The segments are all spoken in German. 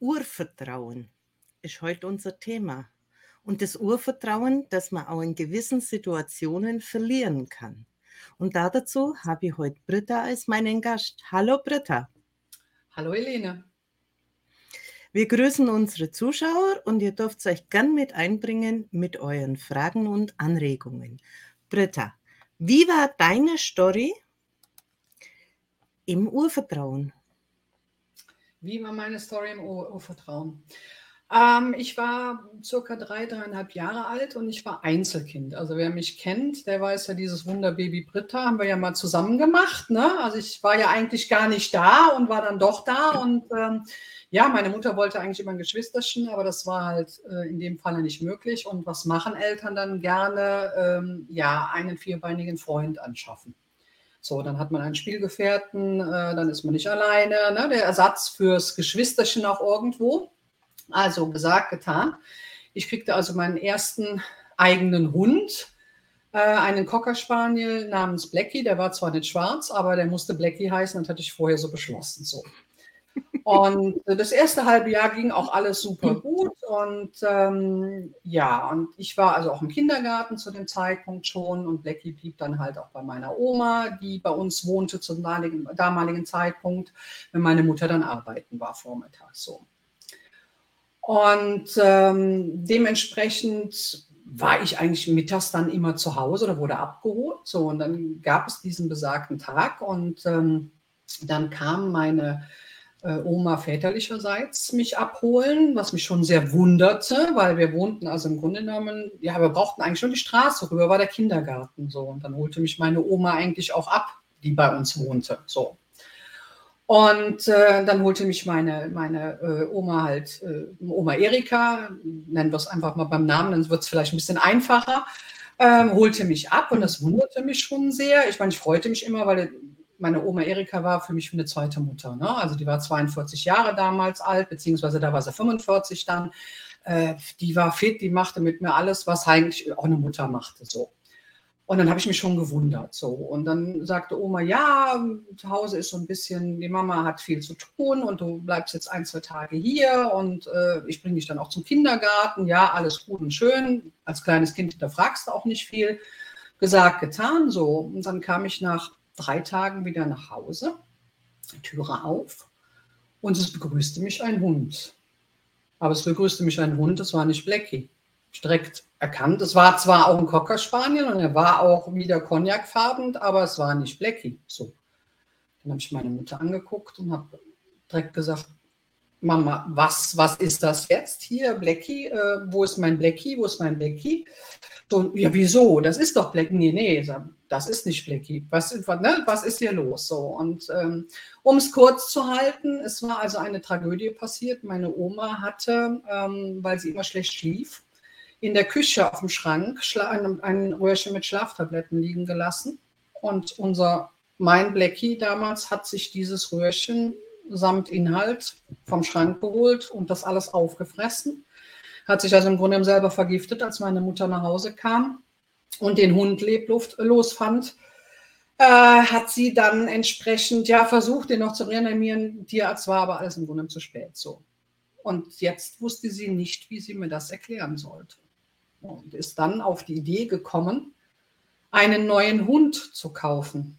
Urvertrauen ist heute unser Thema. Und das Urvertrauen, das man auch in gewissen Situationen verlieren kann. Und dazu habe ich heute Britta als meinen Gast. Hallo Britta. Hallo Helene. Wir grüßen unsere Zuschauer und ihr dürft euch gern mit einbringen mit euren Fragen und Anregungen. Britta, wie war deine Story im Urvertrauen? Wie war meine Story im Urvertrauen? Ähm, ich war circa drei, dreieinhalb Jahre alt und ich war Einzelkind. Also wer mich kennt, der weiß ja, dieses Wunderbaby Britta haben wir ja mal zusammen gemacht. Ne? Also ich war ja eigentlich gar nicht da und war dann doch da. Und ähm, ja, meine Mutter wollte eigentlich immer ein Geschwisterchen, aber das war halt äh, in dem Falle nicht möglich. Und was machen Eltern dann gerne? Ähm, ja, einen vierbeinigen Freund anschaffen. So, dann hat man einen Spielgefährten, äh, dann ist man nicht alleine. Ne? Der Ersatz fürs Geschwisterchen auch irgendwo. Also gesagt, getan. Ich kriegte also meinen ersten eigenen Hund, äh, einen Cocker Spaniel namens Blackie. Der war zwar nicht schwarz, aber der musste Blackie heißen, das hatte ich vorher so beschlossen. So. Und das erste halbe Jahr ging auch alles super gut. Und ähm, ja, und ich war also auch im Kindergarten zu dem Zeitpunkt schon. Und Blackie blieb dann halt auch bei meiner Oma, die bei uns wohnte zum damaligen, damaligen Zeitpunkt, wenn meine Mutter dann arbeiten war vormittags so. Und ähm, dementsprechend war ich eigentlich mittags dann immer zu Hause oder wurde abgeholt. So, und dann gab es diesen besagten Tag und ähm, dann kam meine äh, Oma väterlicherseits mich abholen, was mich schon sehr wunderte, weil wir wohnten also im Grunde genommen, ja, wir brauchten eigentlich schon die Straße rüber, war der Kindergarten so. Und dann holte mich meine Oma eigentlich auch ab, die bei uns wohnte. So. Und äh, dann holte mich meine, meine äh, Oma halt, äh, Oma Erika, nennen wir es einfach mal beim Namen, dann wird es vielleicht ein bisschen einfacher, ähm, holte mich ab und das wunderte mich schon sehr. Ich meine, ich freute mich immer, weil meine Oma Erika war für mich eine zweite Mutter. Ne? Also die war 42 Jahre damals alt, beziehungsweise da war sie 45 dann. Äh, die war fit, die machte mit mir alles, was eigentlich auch eine Mutter machte. So. Und dann habe ich mich schon gewundert. So. Und dann sagte Oma, ja, zu Hause ist so ein bisschen, die Mama hat viel zu tun und du bleibst jetzt ein, zwei Tage hier und äh, ich bringe dich dann auch zum Kindergarten. Ja, alles gut und schön. Als kleines Kind, da fragst du auch nicht viel. Gesagt, getan. So. Und dann kam ich nach drei Tagen wieder nach Hause, Türe auf und es begrüßte mich ein Hund. Aber es begrüßte mich ein Hund, das war nicht Blackie direkt erkannt. Es war zwar auch ein Cocker Spaniel und er war auch wieder cognacfarben, aber es war nicht Blackie. So. Dann habe ich meine Mutter angeguckt und habe direkt gesagt, Mama, was, was ist das jetzt hier, Blackie? Äh, wo ist mein Blackie? Wo ist mein Blackie? So, ja, wieso? Das ist doch Blackie. Nee, nee, das ist nicht Blackie. Was, ne, was ist hier los? So, und ähm, um es kurz zu halten, es war also eine Tragödie passiert. Meine Oma hatte, ähm, weil sie immer schlecht schlief, in der Küche auf dem Schrank ein, ein Röhrchen mit Schlaftabletten liegen gelassen. Und unser, mein Blackie damals hat sich dieses Röhrchen samt Inhalt vom Schrank geholt und das alles aufgefressen. Hat sich also im Grunde selber vergiftet, als meine Mutter nach Hause kam und den Hund leblos fand. Äh, hat sie dann entsprechend ja versucht, den noch zu reanimieren. Tierarzt war aber alles im Grunde zu spät so. Und jetzt wusste sie nicht, wie sie mir das erklären sollte und ist dann auf die Idee gekommen, einen neuen Hund zu kaufen.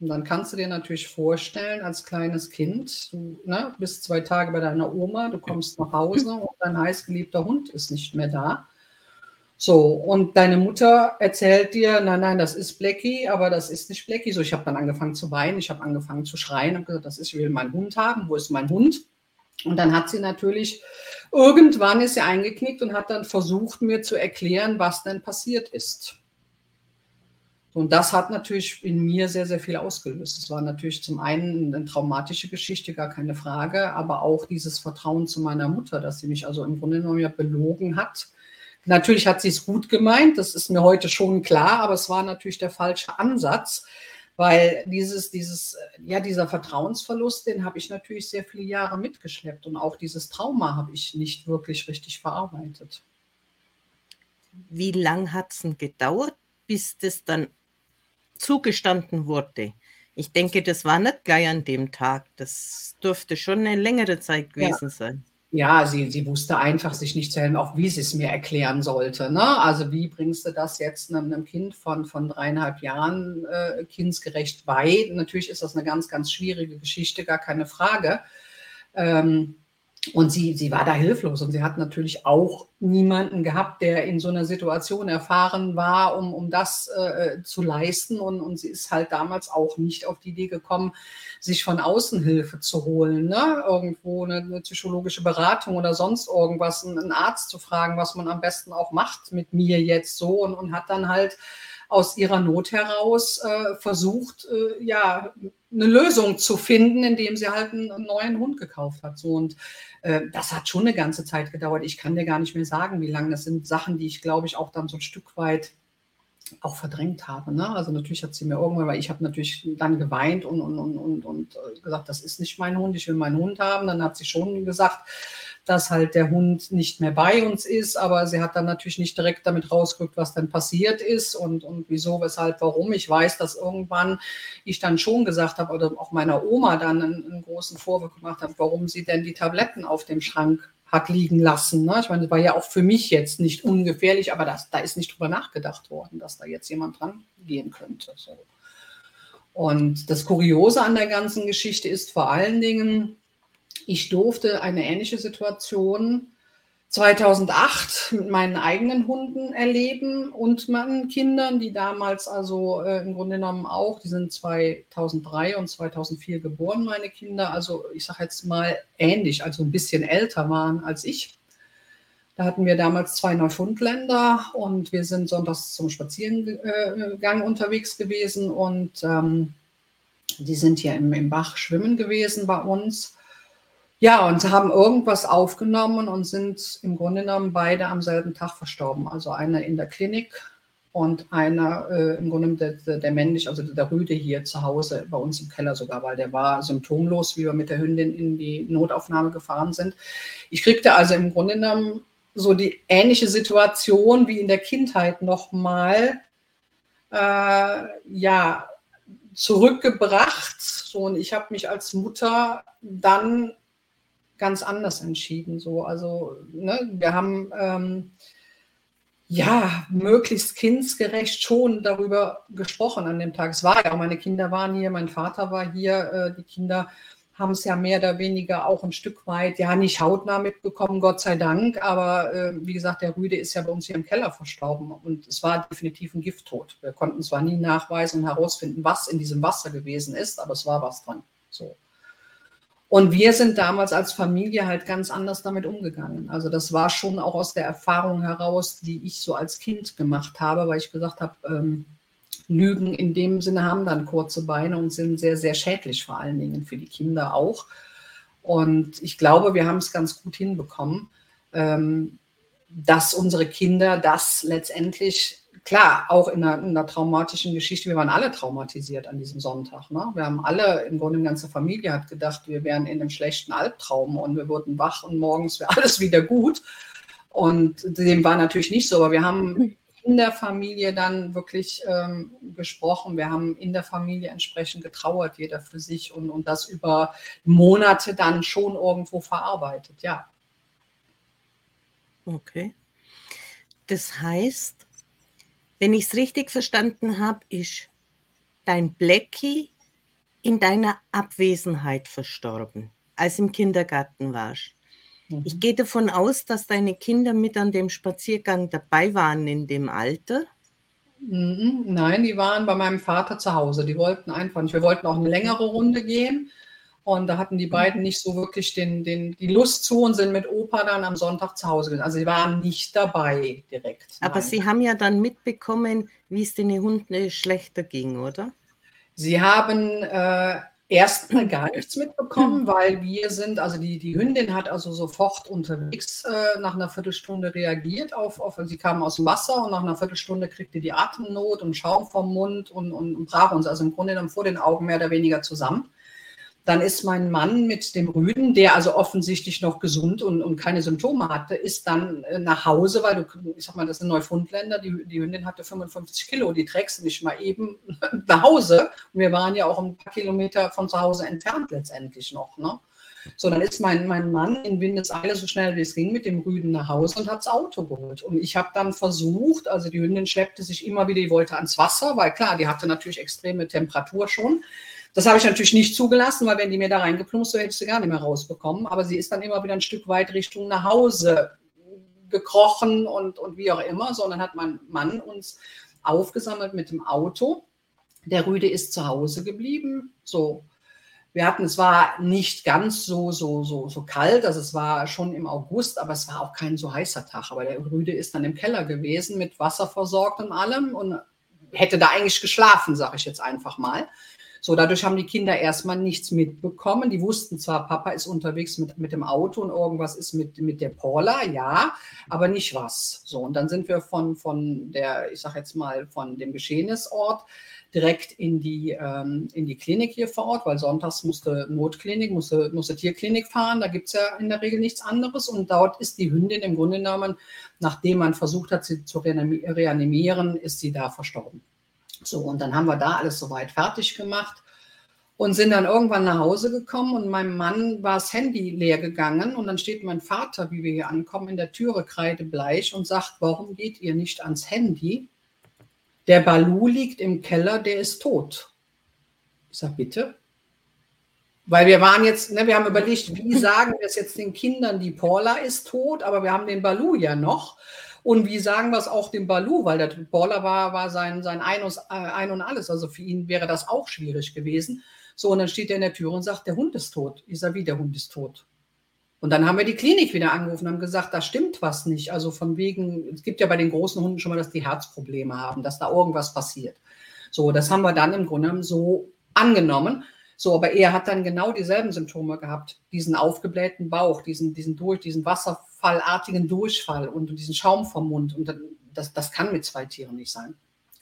Und dann kannst du dir natürlich vorstellen, als kleines Kind, du ne, bist zwei Tage bei deiner Oma, du kommst nach Hause und dein heißgeliebter Hund ist nicht mehr da. So, und deine Mutter erzählt dir, nein, nein, das ist Blackie, aber das ist nicht Blackie. So, ich habe dann angefangen zu weinen, ich habe angefangen zu schreien und gesagt, das ist, ich will meinen Hund haben, wo ist mein Hund? Und dann hat sie natürlich, irgendwann ist sie eingeknickt und hat dann versucht, mir zu erklären, was denn passiert ist. Und das hat natürlich in mir sehr, sehr viel ausgelöst. Es war natürlich zum einen eine traumatische Geschichte, gar keine Frage, aber auch dieses Vertrauen zu meiner Mutter, dass sie mich also im Grunde genommen ja belogen hat. Natürlich hat sie es gut gemeint, das ist mir heute schon klar, aber es war natürlich der falsche Ansatz, weil dieses, dieses, ja, dieser Vertrauensverlust, den habe ich natürlich sehr viele Jahre mitgeschleppt und auch dieses Trauma habe ich nicht wirklich richtig verarbeitet. Wie lang hat es denn gedauert, bis das dann zugestanden wurde? Ich denke, das war nicht gleich an dem Tag. Das dürfte schon eine längere Zeit gewesen ja. sein. Ja, sie, sie wusste einfach sich nicht zu helfen, auch wie sie es mir erklären sollte. Ne? Also wie bringst du das jetzt einem, einem Kind von, von dreieinhalb Jahren äh, kindsgerecht bei? Natürlich ist das eine ganz, ganz schwierige Geschichte, gar keine Frage. Ähm, und sie, sie war da hilflos und sie hat natürlich auch niemanden gehabt, der in so einer Situation erfahren war, um, um das äh, zu leisten. Und, und sie ist halt damals auch nicht auf die Idee gekommen, sich von außen Hilfe zu holen. Ne? Irgendwo eine, eine psychologische Beratung oder sonst irgendwas, einen Arzt zu fragen, was man am besten auch macht mit mir jetzt so und, und hat dann halt aus ihrer Not heraus äh, versucht, äh, ja, eine Lösung zu finden, indem sie halt einen, neuen Hund gekauft hat. So und äh, das hat schon eine ganze Zeit gedauert. Ich kann dir gar nicht mehr sagen, wie lange. Das sind Sachen, die ich, glaube ich, auch dann so ein Stück weit auch verdrängt habe. Ne? Also natürlich hat sie mir irgendwann, weil ich habe natürlich dann geweint und, und, und, und, und äh, gesagt, das ist nicht mein Hund, ich will meinen Hund haben. Dann hat sie schon gesagt, dass halt der Hund nicht mehr bei uns ist, aber sie hat dann natürlich nicht direkt damit rausgerückt, was dann passiert ist und, und wieso, weshalb, warum. Ich weiß, dass irgendwann ich dann schon gesagt habe, oder auch meiner Oma dann einen, einen großen Vorwurf gemacht habe, warum sie denn die Tabletten auf dem Schrank hat liegen lassen. Ne? Ich meine, das war ja auch für mich jetzt nicht ungefährlich, aber das, da ist nicht drüber nachgedacht worden, dass da jetzt jemand dran gehen könnte. So. Und das Kuriose an der ganzen Geschichte ist vor allen Dingen, ich durfte eine ähnliche Situation 2008 mit meinen eigenen Hunden erleben und meinen Kindern, die damals also äh, im Grunde genommen auch, die sind 2003 und 2004 geboren, meine Kinder, also ich sage jetzt mal ähnlich, also ein bisschen älter waren als ich. Da hatten wir damals zwei Neufundländer und wir sind sonntags zum Spaziergang unterwegs gewesen und ähm, die sind hier im, im Bach schwimmen gewesen bei uns. Ja, und haben irgendwas aufgenommen und sind im Grunde genommen beide am selben Tag verstorben. Also einer in der Klinik und einer äh, im Grunde der, der, der männlich, also der Rüde hier zu Hause, bei uns im Keller sogar, weil der war symptomlos, wie wir mit der Hündin in die Notaufnahme gefahren sind. Ich kriegte also im Grunde genommen so die ähnliche Situation wie in der Kindheit nochmal, äh, ja, zurückgebracht. So, und ich habe mich als Mutter dann ganz anders entschieden. So. Also ne, wir haben ähm, ja möglichst kindsgerecht schon darüber gesprochen an dem Tag. Es war ja auch, meine Kinder waren hier, mein Vater war hier, äh, die Kinder haben es ja mehr oder weniger auch ein Stück weit, ja, nicht hautnah mitbekommen, Gott sei Dank, aber äh, wie gesagt, der Rüde ist ja bei uns hier im Keller verstorben und es war definitiv ein Gifttod. Wir konnten zwar nie nachweisen und herausfinden, was in diesem Wasser gewesen ist, aber es war was dran. So. Und wir sind damals als Familie halt ganz anders damit umgegangen. Also das war schon auch aus der Erfahrung heraus, die ich so als Kind gemacht habe, weil ich gesagt habe, ähm, Lügen in dem Sinne haben dann kurze Beine und sind sehr, sehr schädlich, vor allen Dingen für die Kinder auch. Und ich glaube, wir haben es ganz gut hinbekommen, ähm, dass unsere Kinder das letztendlich klar, auch in einer, in einer, traumatischen Geschichte, wir waren alle traumatisiert an diesem Sonntag. Ne? Wir haben alle, im Grunde die ganze Familie hat gedacht, wir wären in einem schlechten Albtraum und wir wurden wach und morgens wäre alles wieder gut. Und dem war natürlich nicht so, aber wir haben in der Familie dann wirklich ähm, gesprochen. Wir haben in der Familie entsprechend getrauert, jeder für sich und, und das über Monate dann schon irgendwo verarbeitet, ja. Okay. Das heißt, wenn ich es richtig verstanden habe, ist dein Blackie in deiner Abwesenheit verstorben, als im Kindergarten warst. Mhm. Ich gehe davon aus, dass deine Kinder mit an dem Spaziergang dabei waren in dem Alter. Mhm. Nein, die waren bei meinem Vater zu Hause. Die wollten einfach nicht. Wir wollten auch eine längere Runde gehen. Und da hatten die beiden nicht so wirklich den, den, die Lust zu und sind mit Opa dann am Sonntag zu Hause gewesen. Also sie waren nicht dabei direkt. Aber nein. sie haben ja dann mitbekommen, wie es den Hunden schlechter ging, oder? Sie haben äh, erstmal gar nichts mitbekommen, weil wir sind, also die, die Hündin hat also sofort unterwegs äh, nach einer Viertelstunde reagiert auf, auf, sie kam aus dem Wasser und nach einer Viertelstunde kriegte die Atemnot und Schaum vom Mund und, und brach uns also im Grunde genommen vor den Augen mehr oder weniger zusammen. Dann ist mein Mann mit dem Rüden, der also offensichtlich noch gesund und, und keine Symptome hatte, ist dann äh, nach Hause, weil du, ich sag mal, das sind Neufundländer, die, die Hündin hatte 55 Kilo, die trägst du nicht mal eben nach Hause. Und wir waren ja auch ein paar Kilometer von zu Hause entfernt letztendlich noch. Ne? So, dann ist mein, mein Mann in Windeseile so schnell wie es ging mit dem Rüden nach Hause und hat das Auto geholt. Und ich habe dann versucht, also die Hündin schleppte sich immer wieder, die wollte ans Wasser, weil klar, die hatte natürlich extreme Temperatur schon. Das habe ich natürlich nicht zugelassen, weil wenn die mir da reingeplumpst, so hätte ich sie gar nicht mehr rausbekommen. Aber sie ist dann immer wieder ein Stück weit Richtung nach Hause gekrochen und, und wie auch immer. So, und dann hat mein Mann uns aufgesammelt mit dem Auto. Der Rüde ist zu Hause geblieben. So, wir hatten, es war nicht ganz so, so, so, so kalt, also es war schon im August, aber es war auch kein so heißer Tag. Aber der Rüde ist dann im Keller gewesen, mit Wasser versorgt und allem und hätte da eigentlich geschlafen, sage ich jetzt einfach mal. So, dadurch haben die Kinder erstmal nichts mitbekommen. Die wussten zwar, Papa ist unterwegs mit, mit dem Auto und irgendwas ist mit, mit der Paula, ja, aber nicht was. So, und dann sind wir von, von der, ich sage jetzt mal, von dem Geschehnisort direkt in die, ähm, in die Klinik hier vor Ort, weil sonntags musste Notklinik, musste, musste Tierklinik fahren. Da gibt es ja in der Regel nichts anderes. Und dort ist die Hündin im Grunde genommen, nachdem man versucht hat, sie zu reanimieren, ist sie da verstorben. So, und dann haben wir da alles soweit fertig gemacht und sind dann irgendwann nach Hause gekommen und meinem Mann war das Handy leer gegangen und dann steht mein Vater, wie wir hier ankommen, in der Türe kreidebleich und sagt, warum geht ihr nicht ans Handy? Der Balu liegt im Keller, der ist tot. Ich sage, bitte? Weil wir waren jetzt, ne, wir haben überlegt, wie sagen wir es jetzt den Kindern, die Paula ist tot, aber wir haben den Balu ja noch. Und wie sagen wir es auch dem Balu, weil der Baller war, war sein, sein ein, und, äh, ein und alles. Also für ihn wäre das auch schwierig gewesen. So, und dann steht er in der Tür und sagt, der Hund ist tot. Ich sage, wie, der Hund ist tot? Und dann haben wir die Klinik wieder angerufen und haben gesagt, da stimmt was nicht. Also von wegen, es gibt ja bei den großen Hunden schon mal, dass die Herzprobleme haben, dass da irgendwas passiert. So, das haben wir dann im Grunde genommen so angenommen. So, aber er hat dann genau dieselben Symptome gehabt. Diesen aufgeblähten Bauch, diesen, diesen durch, diesen Wasserfallartigen Durchfall und diesen Schaum vom Mund. Und das, das kann mit zwei Tieren nicht sein.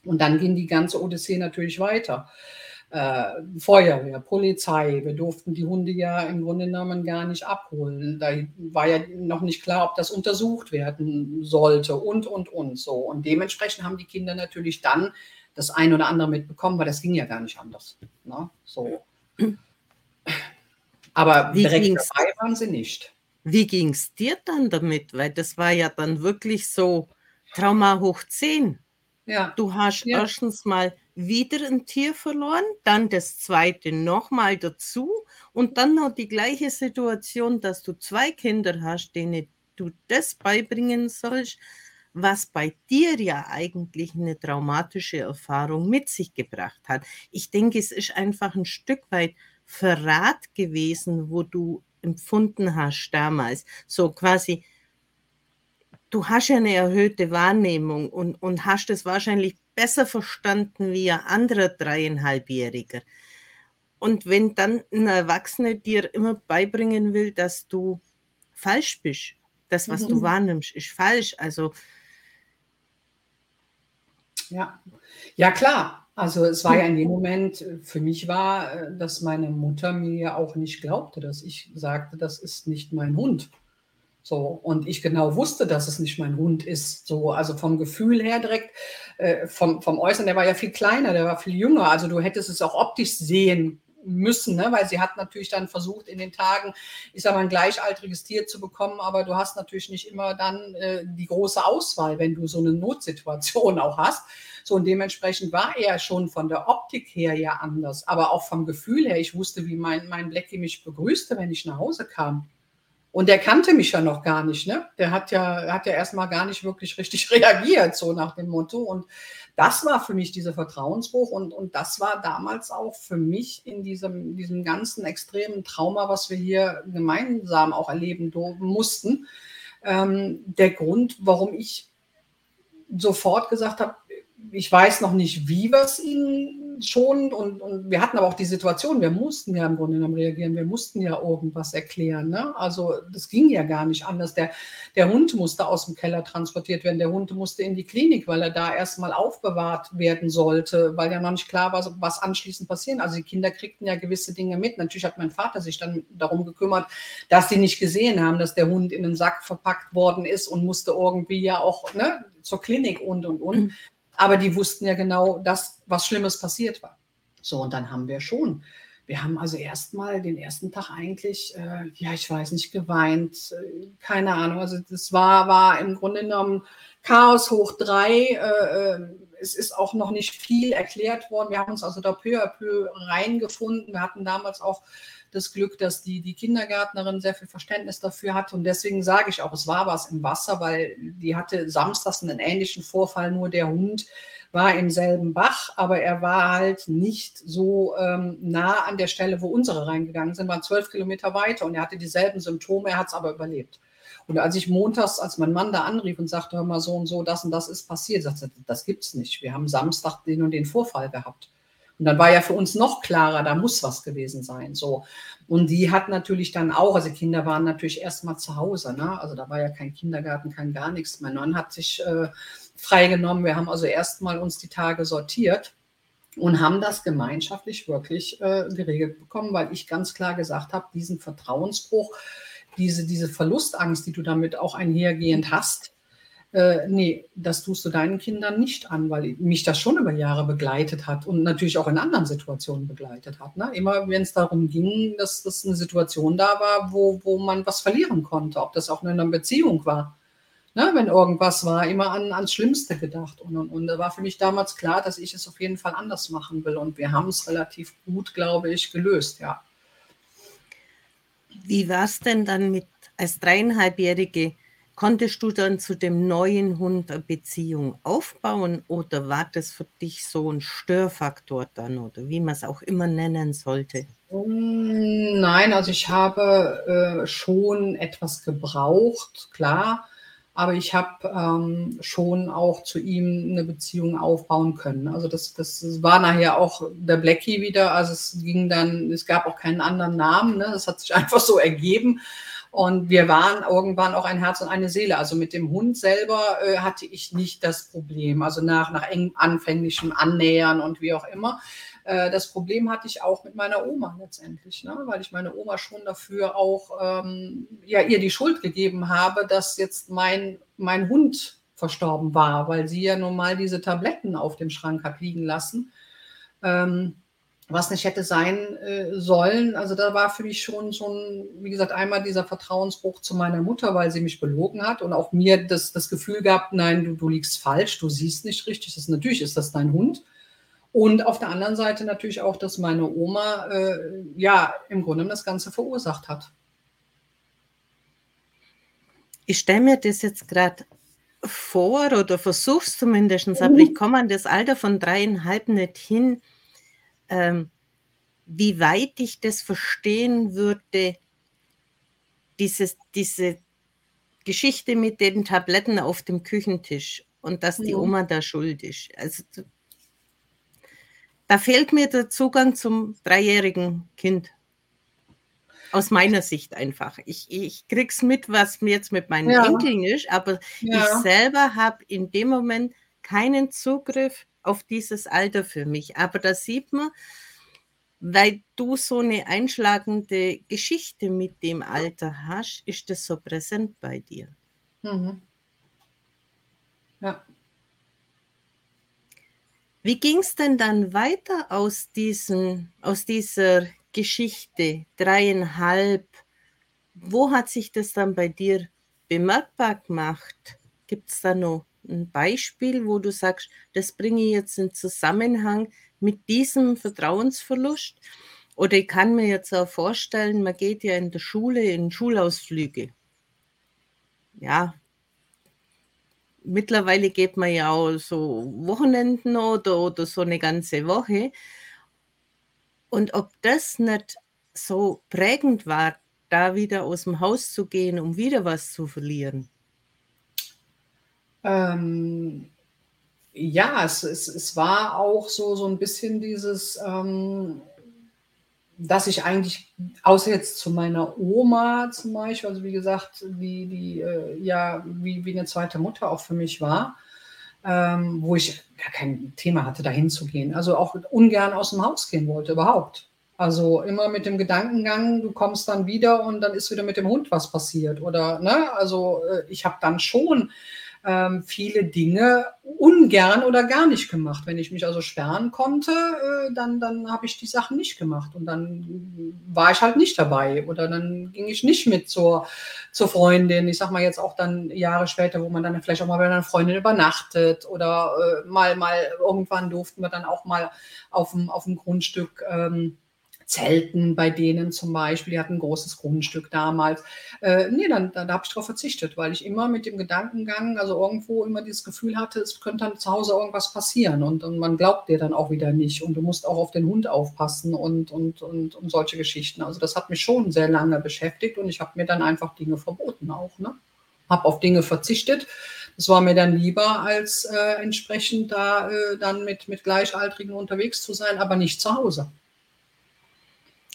Und dann ging die ganze Odyssee natürlich weiter äh, Feuerwehr, Polizei. Wir durften die Hunde ja im Grunde genommen gar nicht abholen. Da war ja noch nicht klar, ob das untersucht werden sollte und, und, und so. Und dementsprechend haben die Kinder natürlich dann das ein oder andere mitbekommen, weil das ging ja gar nicht anders. Ne? So. Aber Wie direkt dabei waren sie nicht. Wie ging es dir dann damit? Weil das war ja dann wirklich so Trauma hoch 10. Ja. Du hast ja. erstens mal wieder ein Tier verloren, dann das zweite nochmal dazu und dann noch die gleiche Situation, dass du zwei Kinder hast, denen du das beibringen sollst, was bei dir ja eigentlich eine traumatische Erfahrung mit sich gebracht hat. Ich denke, es ist einfach ein Stück weit Verrat gewesen, wo du empfunden hast damals. So quasi, du hast ja eine erhöhte Wahrnehmung und, und hast es wahrscheinlich besser verstanden wie ein anderer dreieinhalbjähriger. Und wenn dann ein Erwachsener dir immer beibringen will, dass du falsch bist, das, was mhm. du wahrnimmst, ist falsch. Also ja, ja klar. Also es war ja in dem Moment, für mich war, dass meine Mutter mir auch nicht glaubte, dass ich sagte, das ist nicht mein Hund. So, und ich genau wusste, dass es nicht mein Hund ist. So, also vom Gefühl her direkt, äh, vom, vom Äußeren, der war ja viel kleiner, der war viel jünger. Also du hättest es auch optisch sehen müssen, ne? weil sie hat natürlich dann versucht, in den Tagen, ich sag mal, ein gleichaltriges Tier zu bekommen, aber du hast natürlich nicht immer dann äh, die große Auswahl, wenn du so eine Notsituation auch hast. So, und dementsprechend war er schon von der Optik her ja anders, aber auch vom Gefühl her. Ich wusste, wie mein, mein Blackie mich begrüßte, wenn ich nach Hause kam. Und der kannte mich ja noch gar nicht, ne? Der hat ja, hat ja erstmal gar nicht wirklich richtig reagiert, so nach dem Motto. Und das war für mich dieser Vertrauensbruch und, und das war damals auch für mich in diesem, diesem ganzen extremen Trauma, was wir hier gemeinsam auch erleben mussten, ähm, der Grund, warum ich sofort gesagt habe, ich weiß noch nicht, wie wir es ihnen schon und, und wir hatten aber auch die Situation, wir mussten ja im Grunde genommen reagieren, wir mussten ja irgendwas erklären. Ne? Also das ging ja gar nicht anders. Der, der Hund musste aus dem Keller transportiert werden, der Hund musste in die Klinik, weil er da erstmal aufbewahrt werden sollte, weil ja noch nicht klar war, was anschließend passieren. Also die Kinder kriegten ja gewisse Dinge mit. Natürlich hat mein Vater sich dann darum gekümmert, dass sie nicht gesehen haben, dass der Hund in einen Sack verpackt worden ist und musste irgendwie ja auch ne, zur Klinik und und und. Mhm. Aber die wussten ja genau, dass was Schlimmes passiert war. So, und dann haben wir schon. Wir haben also erstmal den ersten Tag eigentlich, äh, ja, ich weiß nicht, geweint, äh, keine Ahnung. Also das war, war im Grunde genommen Chaos hoch drei. Äh, äh es ist auch noch nicht viel erklärt worden. Wir haben uns also da peu à peu reingefunden. Wir hatten damals auch das Glück, dass die, die Kindergärtnerin sehr viel Verständnis dafür hat. Und deswegen sage ich auch, es war was im Wasser, weil die hatte samstags einen ähnlichen Vorfall, nur der Hund war im selben Bach, aber er war halt nicht so ähm, nah an der Stelle, wo unsere reingegangen sind, waren zwölf Kilometer weiter und er hatte dieselben Symptome, er hat es aber überlebt. Und als ich montags, als mein Mann da anrief und sagte, hör mal so und so, das und das ist passiert, sagte das gibt's nicht. Wir haben Samstag den und den Vorfall gehabt. Und dann war ja für uns noch klarer, da muss was gewesen sein. So. Und die hat natürlich dann auch, also Kinder waren natürlich erstmal zu Hause, ne? Also da war ja kein Kindergarten, kein gar nichts. Mein Mann hat sich äh, freigenommen. Wir haben also erstmal uns die Tage sortiert und haben das gemeinschaftlich wirklich äh, geregelt bekommen, weil ich ganz klar gesagt habe, diesen Vertrauensbruch, diese, diese Verlustangst, die du damit auch einhergehend hast, äh, nee, das tust du deinen Kindern nicht an, weil mich das schon über Jahre begleitet hat und natürlich auch in anderen Situationen begleitet hat. Ne? Immer wenn es darum ging, dass das eine Situation da war, wo, wo man was verlieren konnte, ob das auch in einer Beziehung war. Ne? Wenn irgendwas war, immer an, ans Schlimmste gedacht. Und, und, und da war für mich damals klar, dass ich es auf jeden Fall anders machen will. Und wir haben es relativ gut, glaube ich, gelöst, ja. Wie war es denn dann mit als dreieinhalbjährige? Konntest du dann zu dem neuen Hund eine Beziehung aufbauen oder war das für dich so ein Störfaktor dann oder wie man es auch immer nennen sollte? Hm, nein, also ich habe äh, schon etwas gebraucht, klar, aber ich habe ähm, schon auch zu ihm eine Beziehung aufbauen können. Also das, das war nachher auch der Blackie wieder, also es ging dann, es gab auch keinen anderen Namen, ne? hat sich einfach so ergeben. Und wir waren irgendwann auch ein Herz und eine Seele. Also mit dem Hund selber äh, hatte ich nicht das Problem. Also nach, nach eng anfänglichem Annähern und wie auch immer. Äh, das Problem hatte ich auch mit meiner Oma letztendlich, ne? weil ich meine Oma schon dafür auch ähm, ja, ihr die Schuld gegeben habe, dass jetzt mein, mein Hund verstorben war, weil sie ja nun mal diese Tabletten auf dem Schrank hat liegen lassen. Ähm, was nicht hätte sein äh, sollen. Also da war für mich schon, schon, wie gesagt, einmal dieser Vertrauensbruch zu meiner Mutter, weil sie mich belogen hat und auch mir das, das Gefühl gab, nein, du, du liegst falsch, du siehst nicht richtig. Das, natürlich ist das dein Hund. Und auf der anderen Seite natürlich auch, dass meine Oma äh, ja im Grunde das Ganze verursacht hat. Ich stelle mir das jetzt gerade vor oder versuche es zumindest, aber mhm. ich komme an das Alter von dreieinhalb nicht hin ähm, wie weit ich das verstehen würde, dieses, diese Geschichte mit den Tabletten auf dem Küchentisch und dass die Oma da schuld ist. Also da fehlt mir der Zugang zum dreijährigen Kind. Aus meiner Sicht einfach. Ich, ich krieg's mit, was mir jetzt mit meinen ja. Enkeln ist, aber ja. ich selber habe in dem Moment keinen Zugriff auf dieses Alter für mich. Aber da sieht man, weil du so eine einschlagende Geschichte mit dem Alter hast, ist das so präsent bei dir. Mhm. Ja. Wie ging es denn dann weiter aus, diesen, aus dieser Geschichte, dreieinhalb? Wo hat sich das dann bei dir bemerkbar gemacht? Gibt es da noch ein Beispiel, wo du sagst, das bringe ich jetzt in Zusammenhang mit diesem Vertrauensverlust? Oder ich kann mir jetzt auch vorstellen, man geht ja in der Schule in Schulausflüge. Ja, mittlerweile geht man ja auch so Wochenenden oder, oder so eine ganze Woche. Und ob das nicht so prägend war, da wieder aus dem Haus zu gehen, um wieder was zu verlieren? Ähm, ja, es, es, es war auch so, so ein bisschen dieses, ähm, dass ich eigentlich, außer jetzt zu meiner Oma zum Beispiel, also wie gesagt, die, die äh, ja wie, wie eine zweite Mutter auch für mich war, ähm, wo ich gar kein Thema hatte, dahin zu gehen. Also auch ungern aus dem Haus gehen wollte, überhaupt. Also immer mit dem Gedankengang, du kommst dann wieder und dann ist wieder mit dem Hund was passiert. Oder, ne, also äh, ich habe dann schon ähm, viele Dinge ungern oder gar nicht gemacht. Wenn ich mich also sperren konnte, äh, dann, dann habe ich die Sachen nicht gemacht und dann war ich halt nicht dabei oder dann ging ich nicht mit zur, zur Freundin. Ich sag mal jetzt auch dann Jahre später, wo man dann vielleicht auch mal bei einer Freundin übernachtet oder äh, mal, mal irgendwann durften wir dann auch mal auf dem, auf dem Grundstück ähm, Zelten bei denen zum Beispiel, die hatten ein großes Grundstück damals. Äh, nee, dann, dann da habe ich darauf verzichtet, weil ich immer mit dem Gedankengang, also irgendwo immer dieses Gefühl hatte, es könnte dann zu Hause irgendwas passieren und, und man glaubt dir dann auch wieder nicht und du musst auch auf den Hund aufpassen und, und, und, und solche Geschichten. Also das hat mich schon sehr lange beschäftigt und ich habe mir dann einfach Dinge verboten auch. Ne? Habe auf Dinge verzichtet. Das war mir dann lieber, als äh, entsprechend da äh, dann mit, mit Gleichaltrigen unterwegs zu sein, aber nicht zu Hause.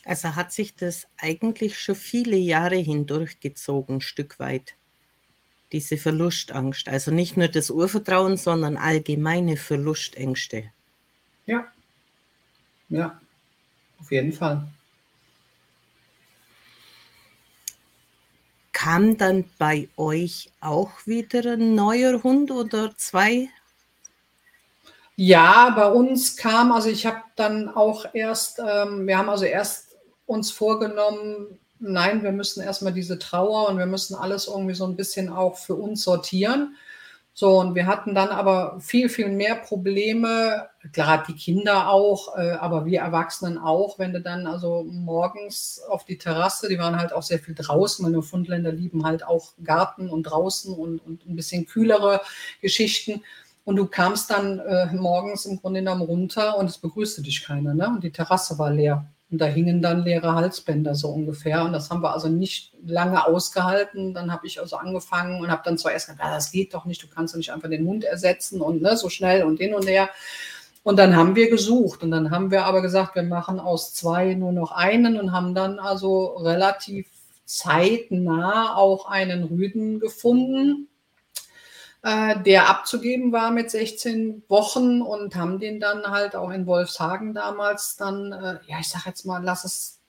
Also hat sich das eigentlich schon viele Jahre hindurchgezogen, ein Stück weit. Diese Verlustangst. Also nicht nur das Urvertrauen, sondern allgemeine Verlustängste. Ja. Ja, auf jeden Fall. Kam dann bei euch auch wieder ein neuer Hund oder zwei? Ja, bei uns kam, also ich habe dann auch erst, ähm, wir haben also erst uns vorgenommen, nein, wir müssen erstmal diese Trauer und wir müssen alles irgendwie so ein bisschen auch für uns sortieren. So, und wir hatten dann aber viel, viel mehr Probleme, gerade die Kinder auch, äh, aber wir Erwachsenen auch, wenn du dann also morgens auf die Terrasse, die waren halt auch sehr viel draußen, meine Fundländer lieben halt auch Garten und draußen und, und ein bisschen kühlere Geschichten. Und du kamst dann äh, morgens im Grunde genommen runter und es begrüßte dich keiner, ne? Und die Terrasse war leer. Und da hingen dann leere Halsbänder so ungefähr. Und das haben wir also nicht lange ausgehalten. Dann habe ich also angefangen und habe dann zwar erst gesagt, das geht doch nicht, du kannst doch nicht einfach den Hund ersetzen und ne, so schnell und hin und her. Und dann haben wir gesucht und dann haben wir aber gesagt, wir machen aus zwei nur noch einen und haben dann also relativ zeitnah auch einen Rüden gefunden äh, der abzugeben war mit 16 Wochen und haben den dann halt auch in Wolfshagen damals dann, äh, ja, ich sag jetzt mal, lass es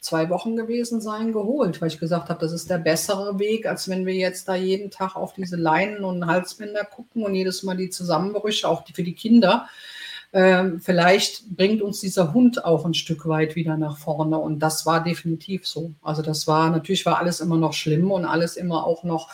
zwei Wochen gewesen sein, geholt, weil ich gesagt habe, das ist der bessere Weg, als wenn wir jetzt da jeden Tag auf diese Leinen und Halsbänder gucken und jedes Mal die Zusammenbrüche, auch die für die Kinder. Ähm, vielleicht bringt uns dieser Hund auch ein Stück weit wieder nach vorne. Und das war definitiv so. Also das war, natürlich war alles immer noch schlimm und alles immer auch noch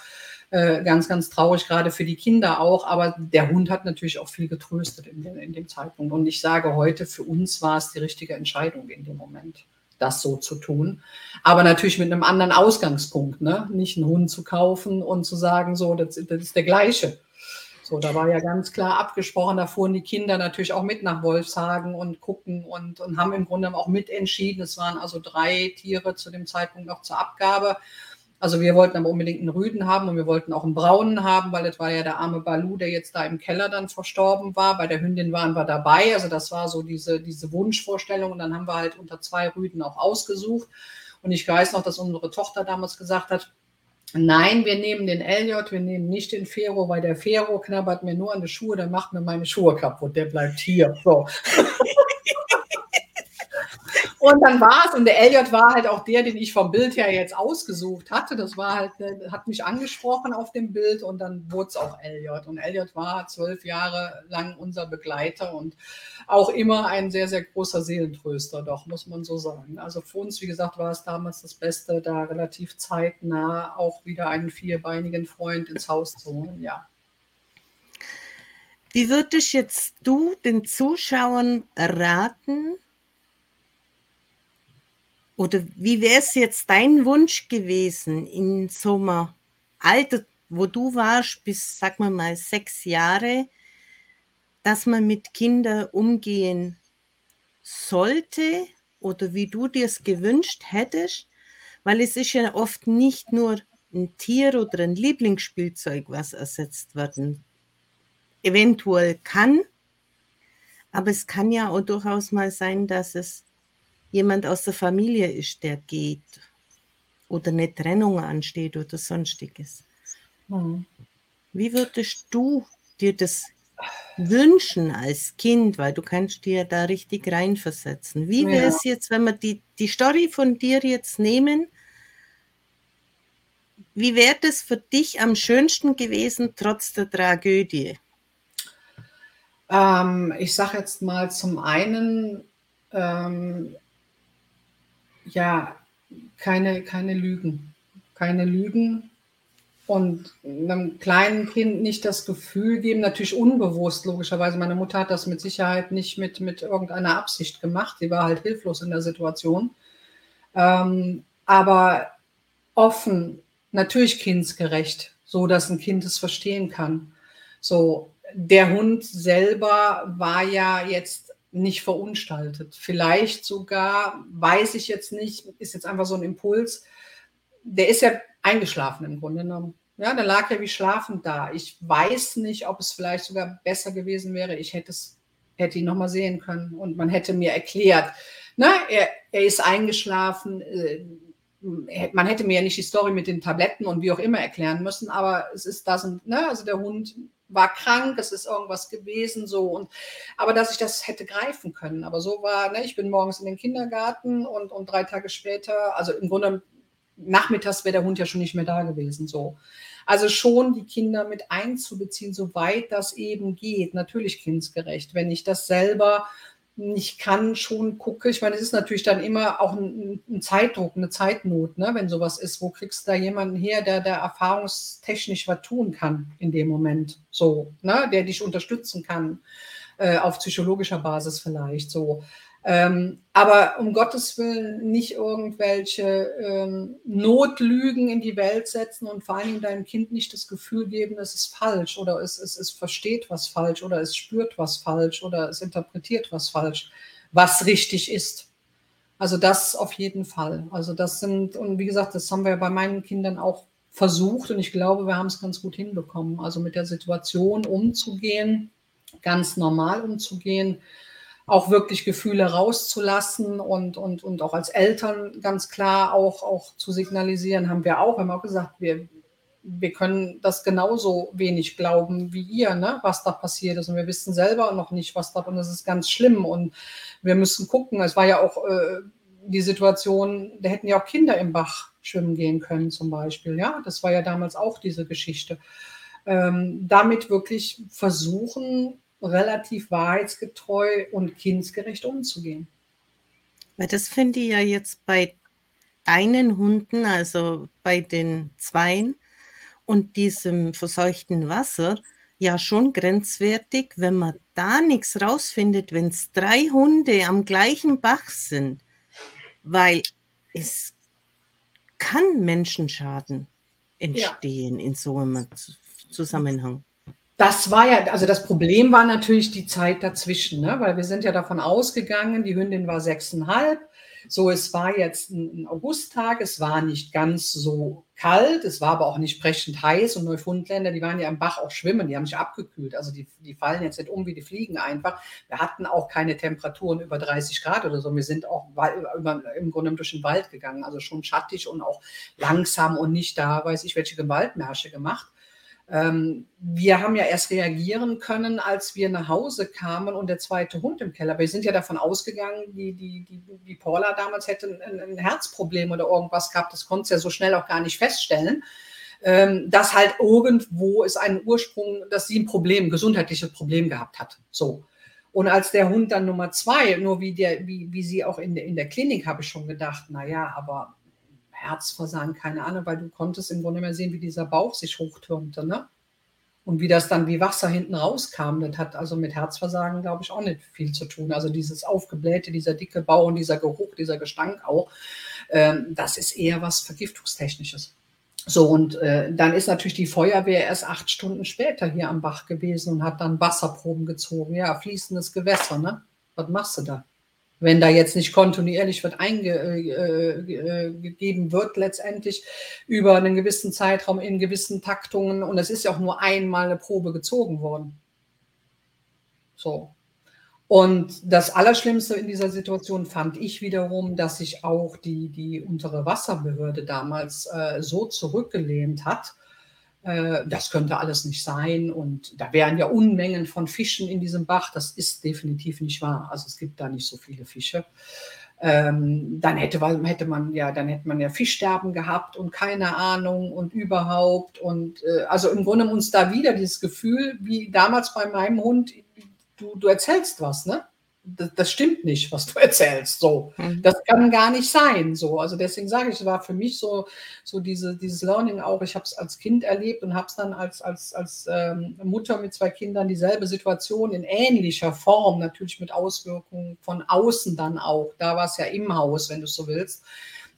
äh, ganz, ganz traurig, gerade für die Kinder auch. Aber der Hund hat natürlich auch viel getröstet in, den, in dem Zeitpunkt. Und ich sage heute, für uns war es die richtige Entscheidung in dem Moment das so zu tun. Aber natürlich mit einem anderen Ausgangspunkt, ne? Nicht einen Hund zu kaufen und zu sagen, so, das, das, ist der gleiche. So, da war ja ganz klar abgesprochen, da fuhren die Kinder natürlich auch mit nach Wolfshagen und gucken und, und haben im Grunde auch mitentschieden. Es waren also drei Tiere zu dem Zeitpunkt noch zur Abgabe. Also wir wollten aber unbedingt einen Rüden haben und wir wollten auch einen Braunen haben, weil das war ja der arme Balu, der jetzt da im Keller dann verstorben war. Bei der Hündin waren wir dabei. Also das war so diese, diese Wunschvorstellung. Und dann haben wir halt unter zwei Rüden auch ausgesucht. Und ich weiß noch, dass unsere Tochter damals gesagt hat, Nein, wir nehmen den Elliot, wir nehmen nicht den Fero, weil der Fero knabbert mir nur an die Schuhe, der macht mir meine Schuhe kaputt, der bleibt hier. So. Und dann war es, und der Elliot war halt auch der, den ich vom Bild her jetzt ausgesucht hatte. Das war halt, äh, hat mich angesprochen auf dem Bild und dann wurde es auch Elliot. Und Elliot war zwölf Jahre lang unser Begleiter und auch immer ein sehr, sehr großer Seelentröster, doch, muss man so sagen. Also für uns, wie gesagt, war es damals das Beste, da relativ zeitnah auch wieder einen vierbeinigen Freund ins Haus zu holen, ja. Wie würdest jetzt du den Zuschauern raten, oder wie wäre es jetzt dein Wunsch gewesen in so einem Alter, wo du warst, bis, sag mal mal, sechs Jahre, dass man mit Kindern umgehen sollte oder wie du dir es gewünscht hättest? Weil es ist ja oft nicht nur ein Tier oder ein Lieblingsspielzeug, was ersetzt werden eventuell kann. Aber es kann ja auch durchaus mal sein, dass es jemand aus der Familie ist, der geht oder eine Trennung ansteht oder sonstiges. Mhm. Wie würdest du dir das wünschen als Kind, weil du kannst dir da richtig reinversetzen. Wie wäre es ja. jetzt, wenn wir die, die Story von dir jetzt nehmen? Wie wäre das für dich am schönsten gewesen, trotz der Tragödie? Ähm, ich sage jetzt mal zum einen, ähm, ja, keine, keine Lügen. Keine Lügen, und einem kleinen Kind nicht das Gefühl geben, natürlich unbewusst, logischerweise. Meine Mutter hat das mit Sicherheit nicht mit, mit irgendeiner Absicht gemacht. Sie war halt hilflos in der Situation. Ähm, aber offen, natürlich kindsgerecht, so dass ein Kind es verstehen kann. So, der Hund selber war ja jetzt nicht verunstaltet. Vielleicht sogar, weiß ich jetzt nicht, ist jetzt einfach so ein Impuls. Der ist ja eingeschlafen im Grunde genommen. Ja, der lag ja wie schlafend da. Ich weiß nicht, ob es vielleicht sogar besser gewesen wäre. Ich hätte es, hätte ihn nochmal sehen können und man hätte mir erklärt, na, er, er ist eingeschlafen. Äh, man hätte mir ja nicht die Story mit den Tabletten und wie auch immer erklären müssen, aber es ist das und, ne, also der Hund war krank, es ist irgendwas gewesen, so und aber dass ich das hätte greifen können. Aber so war, ne, ich bin morgens in den Kindergarten und, und drei Tage später, also im Grunde nachmittags wäre der Hund ja schon nicht mehr da gewesen. So. Also schon die Kinder mit einzubeziehen, soweit das eben geht. Natürlich kindsgerecht. Wenn ich das selber nicht kann, schon gucke. Ich meine, es ist natürlich dann immer auch ein, ein Zeitdruck, eine Zeitnot, ne? wenn sowas ist. Wo kriegst du da jemanden her, der da erfahrungstechnisch was tun kann in dem Moment? So, ne? der dich unterstützen kann, äh, auf psychologischer Basis vielleicht so. Ähm, aber um Gottes Willen nicht irgendwelche ähm, Notlügen in die Welt setzen und vor allen Dingen deinem Kind nicht das Gefühl geben, es ist falsch oder es, es, es versteht was falsch oder es spürt was falsch oder es interpretiert was falsch, was richtig ist. Also das auf jeden Fall. Also das sind, und wie gesagt, das haben wir bei meinen Kindern auch versucht und ich glaube, wir haben es ganz gut hinbekommen. Also mit der Situation umzugehen, ganz normal umzugehen auch wirklich Gefühle rauszulassen und, und, und auch als Eltern ganz klar auch, auch zu signalisieren, haben wir auch, haben auch gesagt, wir, wir können das genauso wenig glauben wie ihr, ne, was da passiert ist. Und wir wissen selber noch nicht, was da, und das ist ganz schlimm. Und wir müssen gucken. Es war ja auch äh, die Situation, da hätten ja auch Kinder im Bach schwimmen gehen können, zum Beispiel. Ja, das war ja damals auch diese Geschichte. Ähm, damit wirklich versuchen, relativ wahrheitsgetreu und kindsgerecht umzugehen. Weil das finde ich ja jetzt bei deinen Hunden, also bei den Zweien und diesem verseuchten Wasser, ja schon grenzwertig, wenn man da nichts rausfindet, wenn es drei Hunde am gleichen Bach sind, weil es kann Menschenschaden entstehen ja. in so einem Zusammenhang. Das war ja, also das Problem war natürlich die Zeit dazwischen, ne? weil wir sind ja davon ausgegangen, die Hündin war sechseinhalb. So, es war jetzt ein Augusttag, es war nicht ganz so kalt, es war aber auch nicht brechend heiß und Neufundländer, die waren ja am Bach auch schwimmen, die haben sich abgekühlt, also die, die fallen jetzt nicht um wie die Fliegen einfach. Wir hatten auch keine Temperaturen über 30 Grad oder so, wir sind auch im Grunde durch den Wald gegangen, also schon schattig und auch langsam und nicht da, weiß ich, welche Gewaltmärsche gemacht. Ähm, wir haben ja erst reagieren können, als wir nach Hause kamen und der zweite Hund im Keller. Wir sind ja davon ausgegangen, die, die, die, die Paula damals hätte ein, ein Herzproblem oder irgendwas gehabt. Das konnte sie ja so schnell auch gar nicht feststellen. Ähm, dass halt irgendwo ist ein Ursprung, dass sie ein Problem, ein gesundheitliches Problem gehabt hat. So. Und als der Hund dann Nummer zwei, nur wie, der, wie, wie sie auch in in der Klinik, habe ich schon gedacht, naja, aber Herzversagen, keine Ahnung, weil du konntest im Grunde mehr sehen, wie dieser Bauch sich hochtürmte, ne? Und wie das dann wie Wasser hinten rauskam, das hat also mit Herzversagen, glaube ich, auch nicht viel zu tun. Also dieses aufgeblähte, dieser dicke Bauch und dieser Geruch, dieser Gestank auch, ähm, das ist eher was Vergiftungstechnisches. So, und äh, dann ist natürlich die Feuerwehr erst acht Stunden später hier am Bach gewesen und hat dann Wasserproben gezogen. Ja, fließendes Gewässer, ne? Was machst du da? Wenn da jetzt nicht kontinuierlich wird eingegeben äh, äh, wird, letztendlich über einen gewissen Zeitraum in gewissen Taktungen. Und es ist ja auch nur einmal eine Probe gezogen worden. So. Und das Allerschlimmste in dieser Situation fand ich wiederum, dass sich auch die, die untere Wasserbehörde damals äh, so zurückgelehnt hat, äh, das könnte alles nicht sein und da wären ja Unmengen von Fischen in diesem Bach. Das ist definitiv nicht wahr. Also es gibt da nicht so viele Fische. Ähm, dann hätte, hätte man ja, dann hätte man ja Fischsterben gehabt und keine Ahnung und überhaupt. Und äh, also im Grunde uns da wieder dieses Gefühl, wie damals bei meinem Hund, du, du erzählst was, ne? Das, das, stimmt nicht, was du erzählst. So, mhm. das kann gar nicht sein. So, also deswegen sage ich, es war für mich so, so diese, dieses Learning auch. Ich habe es als Kind erlebt und habe es dann als, als, als ähm, Mutter mit zwei Kindern dieselbe Situation in ähnlicher Form, natürlich mit Auswirkungen von außen dann auch. Da war es ja im Haus, wenn du so willst.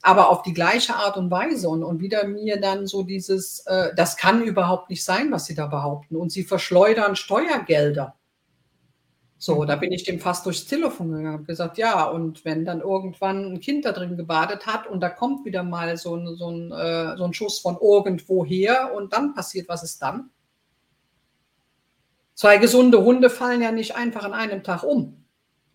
Aber auf die gleiche Art und Weise und, und wieder mir dann so dieses, äh, das kann überhaupt nicht sein, was sie da behaupten. Und sie verschleudern Steuergelder. So, da bin ich dem fast durchs Telefon gegangen, habe gesagt, ja, und wenn dann irgendwann ein Kind da drin gebadet hat und da kommt wieder mal so ein, so ein, äh, so ein Schuss von irgendwoher und dann passiert, was ist dann? Zwei gesunde Hunde fallen ja nicht einfach an einem Tag um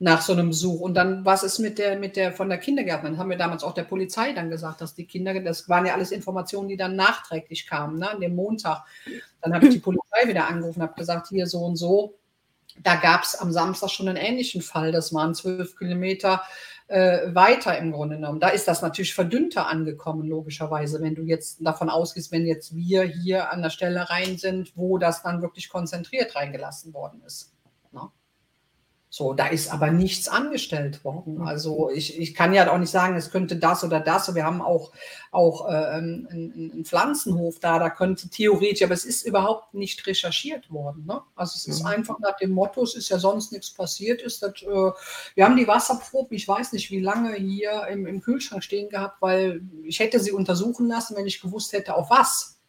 nach so einem Besuch. Und dann, was ist mit der, mit der von der Kindergärtnerin? Haben wir damals auch der Polizei dann gesagt, dass die Kinder, das waren ja alles Informationen, die dann nachträglich kamen, ne, an dem Montag. Dann habe ich die Polizei wieder angerufen, habe gesagt, hier so und so, da gab es am Samstag schon einen ähnlichen Fall. Das waren zwölf Kilometer äh, weiter im Grunde genommen. Da ist das natürlich verdünnter angekommen, logischerweise, wenn du jetzt davon ausgehst, wenn jetzt wir hier an der Stelle rein sind, wo das dann wirklich konzentriert reingelassen worden ist. Ne? So, da ist aber nichts angestellt worden. Mhm. Also ich, ich kann ja auch nicht sagen, es könnte das oder das. Wir haben auch, auch äh, einen, einen, Pflanzenhof da, da könnte theoretisch, aber es ist überhaupt nicht recherchiert worden. Ne? Also es ist mhm. einfach nach dem Motto, es ist ja sonst nichts passiert. Ist das, äh, wir haben die Wasserprobe, ich weiß nicht wie lange hier im, im Kühlschrank stehen gehabt, weil ich hätte sie untersuchen lassen, wenn ich gewusst hätte, auf was.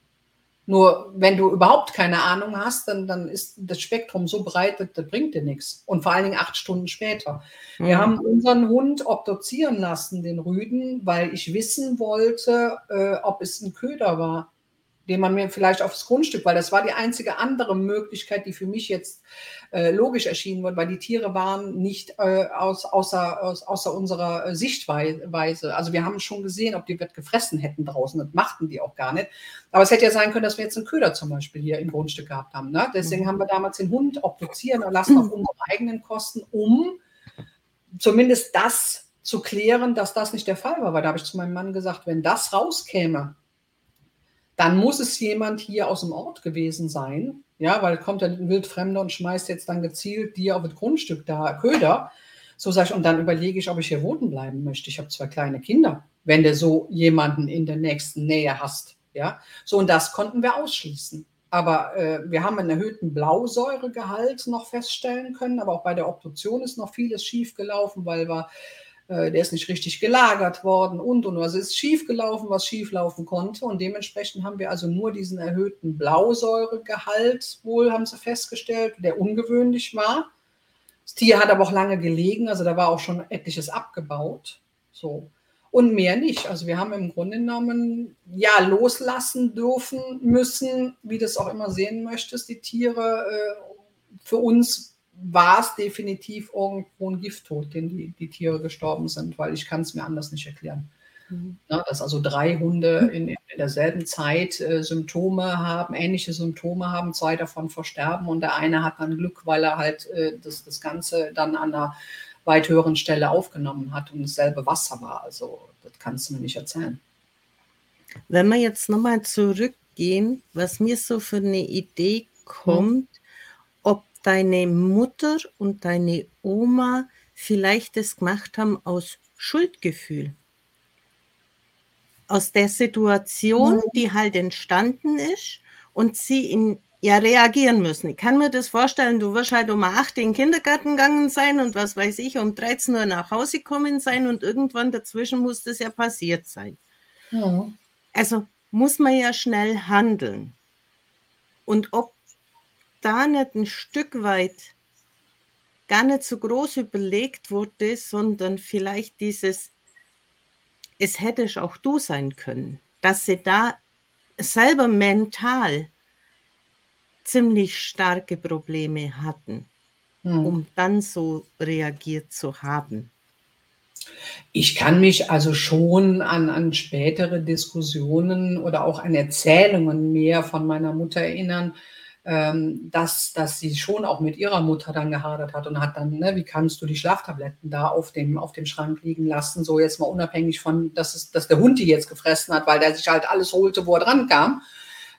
Nur wenn du überhaupt keine Ahnung hast, dann, dann ist das Spektrum so breit, das, das bringt dir nichts. Und vor allen Dingen acht Stunden später. Mhm. Wir haben unseren Hund obduzieren lassen, den Rüden, weil ich wissen wollte, äh, ob es ein Köder war den man mir vielleicht aufs Grundstück, weil das war die einzige andere Möglichkeit, die für mich jetzt äh, logisch erschienen wurde, weil die Tiere waren nicht äh, aus, außer, aus, außer unserer äh, Sichtweise. Also wir haben schon gesehen, ob die wird gefressen hätten draußen. Das machten die auch gar nicht. Aber es hätte ja sein können, dass wir jetzt einen Köder zum Beispiel hier im Grundstück gehabt haben. Ne? Deswegen mhm. haben wir damals den Hund obduzieren lassen auf unsere eigenen Kosten, um zumindest das zu klären, dass das nicht der Fall war. Weil da habe ich zu meinem Mann gesagt, wenn das rauskäme, dann muss es jemand hier aus dem Ort gewesen sein. Ja, weil kommt ein Wildfremder und schmeißt jetzt dann gezielt dir auf das Grundstück da Köder. So sage ich, und dann überlege ich, ob ich hier wohnen bleiben möchte. Ich habe zwei kleine Kinder, wenn du so jemanden in der nächsten Nähe hast. Ja, so und das konnten wir ausschließen. Aber äh, wir haben einen erhöhten Blausäuregehalt noch feststellen können, aber auch bei der Obduktion ist noch vieles schiefgelaufen, weil wir der ist nicht richtig gelagert worden und und was ist schiefgelaufen, was schieflaufen konnte. Und dementsprechend haben wir also nur diesen erhöhten Blausäuregehalt, wohl haben sie festgestellt, der ungewöhnlich war. Das Tier hat aber auch lange gelegen, also da war auch schon etliches abgebaut. So. Und mehr nicht. Also wir haben im Grunde genommen ja loslassen dürfen müssen, wie du es auch immer sehen möchtest, die Tiere. Äh, für uns war es definitiv irgendwo ein Gifttod, den die, die Tiere gestorben sind, weil ich kann es mir anders nicht erklären. Mhm. Ja, dass also drei Hunde in, in derselben Zeit äh, Symptome haben, ähnliche Symptome haben, zwei davon versterben und der eine hat dann Glück, weil er halt äh, das, das Ganze dann an einer weit höheren Stelle aufgenommen hat und dasselbe Wasser war. Also das kannst du mir nicht erzählen. Wenn wir jetzt nochmal zurückgehen, was mir so für eine Idee kommt, deine Mutter und deine Oma vielleicht das gemacht haben aus Schuldgefühl. Aus der Situation, mhm. die halt entstanden ist und sie in ja reagieren müssen. Ich kann mir das vorstellen, du wirst halt um 8 in den Kindergarten gegangen sein und was weiß ich, um 13 Uhr nach Hause kommen sein und irgendwann dazwischen muss das ja passiert sein. Ja. Also muss man ja schnell handeln. Und ob da nicht ein Stück weit gar nicht so groß überlegt wurde, sondern vielleicht dieses, es hättest auch du sein können, dass sie da selber mental ziemlich starke Probleme hatten. hm. um dann so reagiert zu haben? Ich kann mich also schon an, an spätere Diskussionen oder auch an Erzählungen mehr von meiner Mutter erinnern, ähm, dass, dass sie schon auch mit ihrer Mutter dann gehadert hat und hat dann, ne, wie kannst du die Schlaftabletten da auf dem, auf dem Schrank liegen lassen, so jetzt mal unabhängig von, dass, es, dass der Hund die jetzt gefressen hat, weil der sich halt alles holte, wo er dran kam.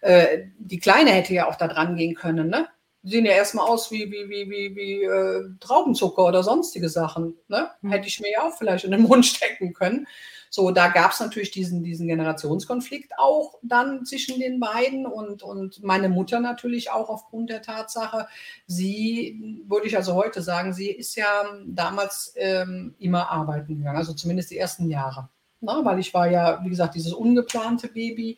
Äh, die Kleine hätte ja auch da dran gehen können, ne? Die sehen ja erstmal aus wie, wie, wie, wie, wie äh, Traubenzucker oder sonstige Sachen. Ne? Mhm. Hätte ich mir ja auch vielleicht in den Mund stecken können. So, da gab es natürlich diesen, diesen Generationskonflikt auch dann zwischen den beiden und, und meine Mutter natürlich auch aufgrund der Tatsache, sie, würde ich also heute sagen, sie ist ja damals ähm, immer arbeiten gegangen, also zumindest die ersten Jahre. Na, weil ich war ja, wie gesagt, dieses ungeplante Baby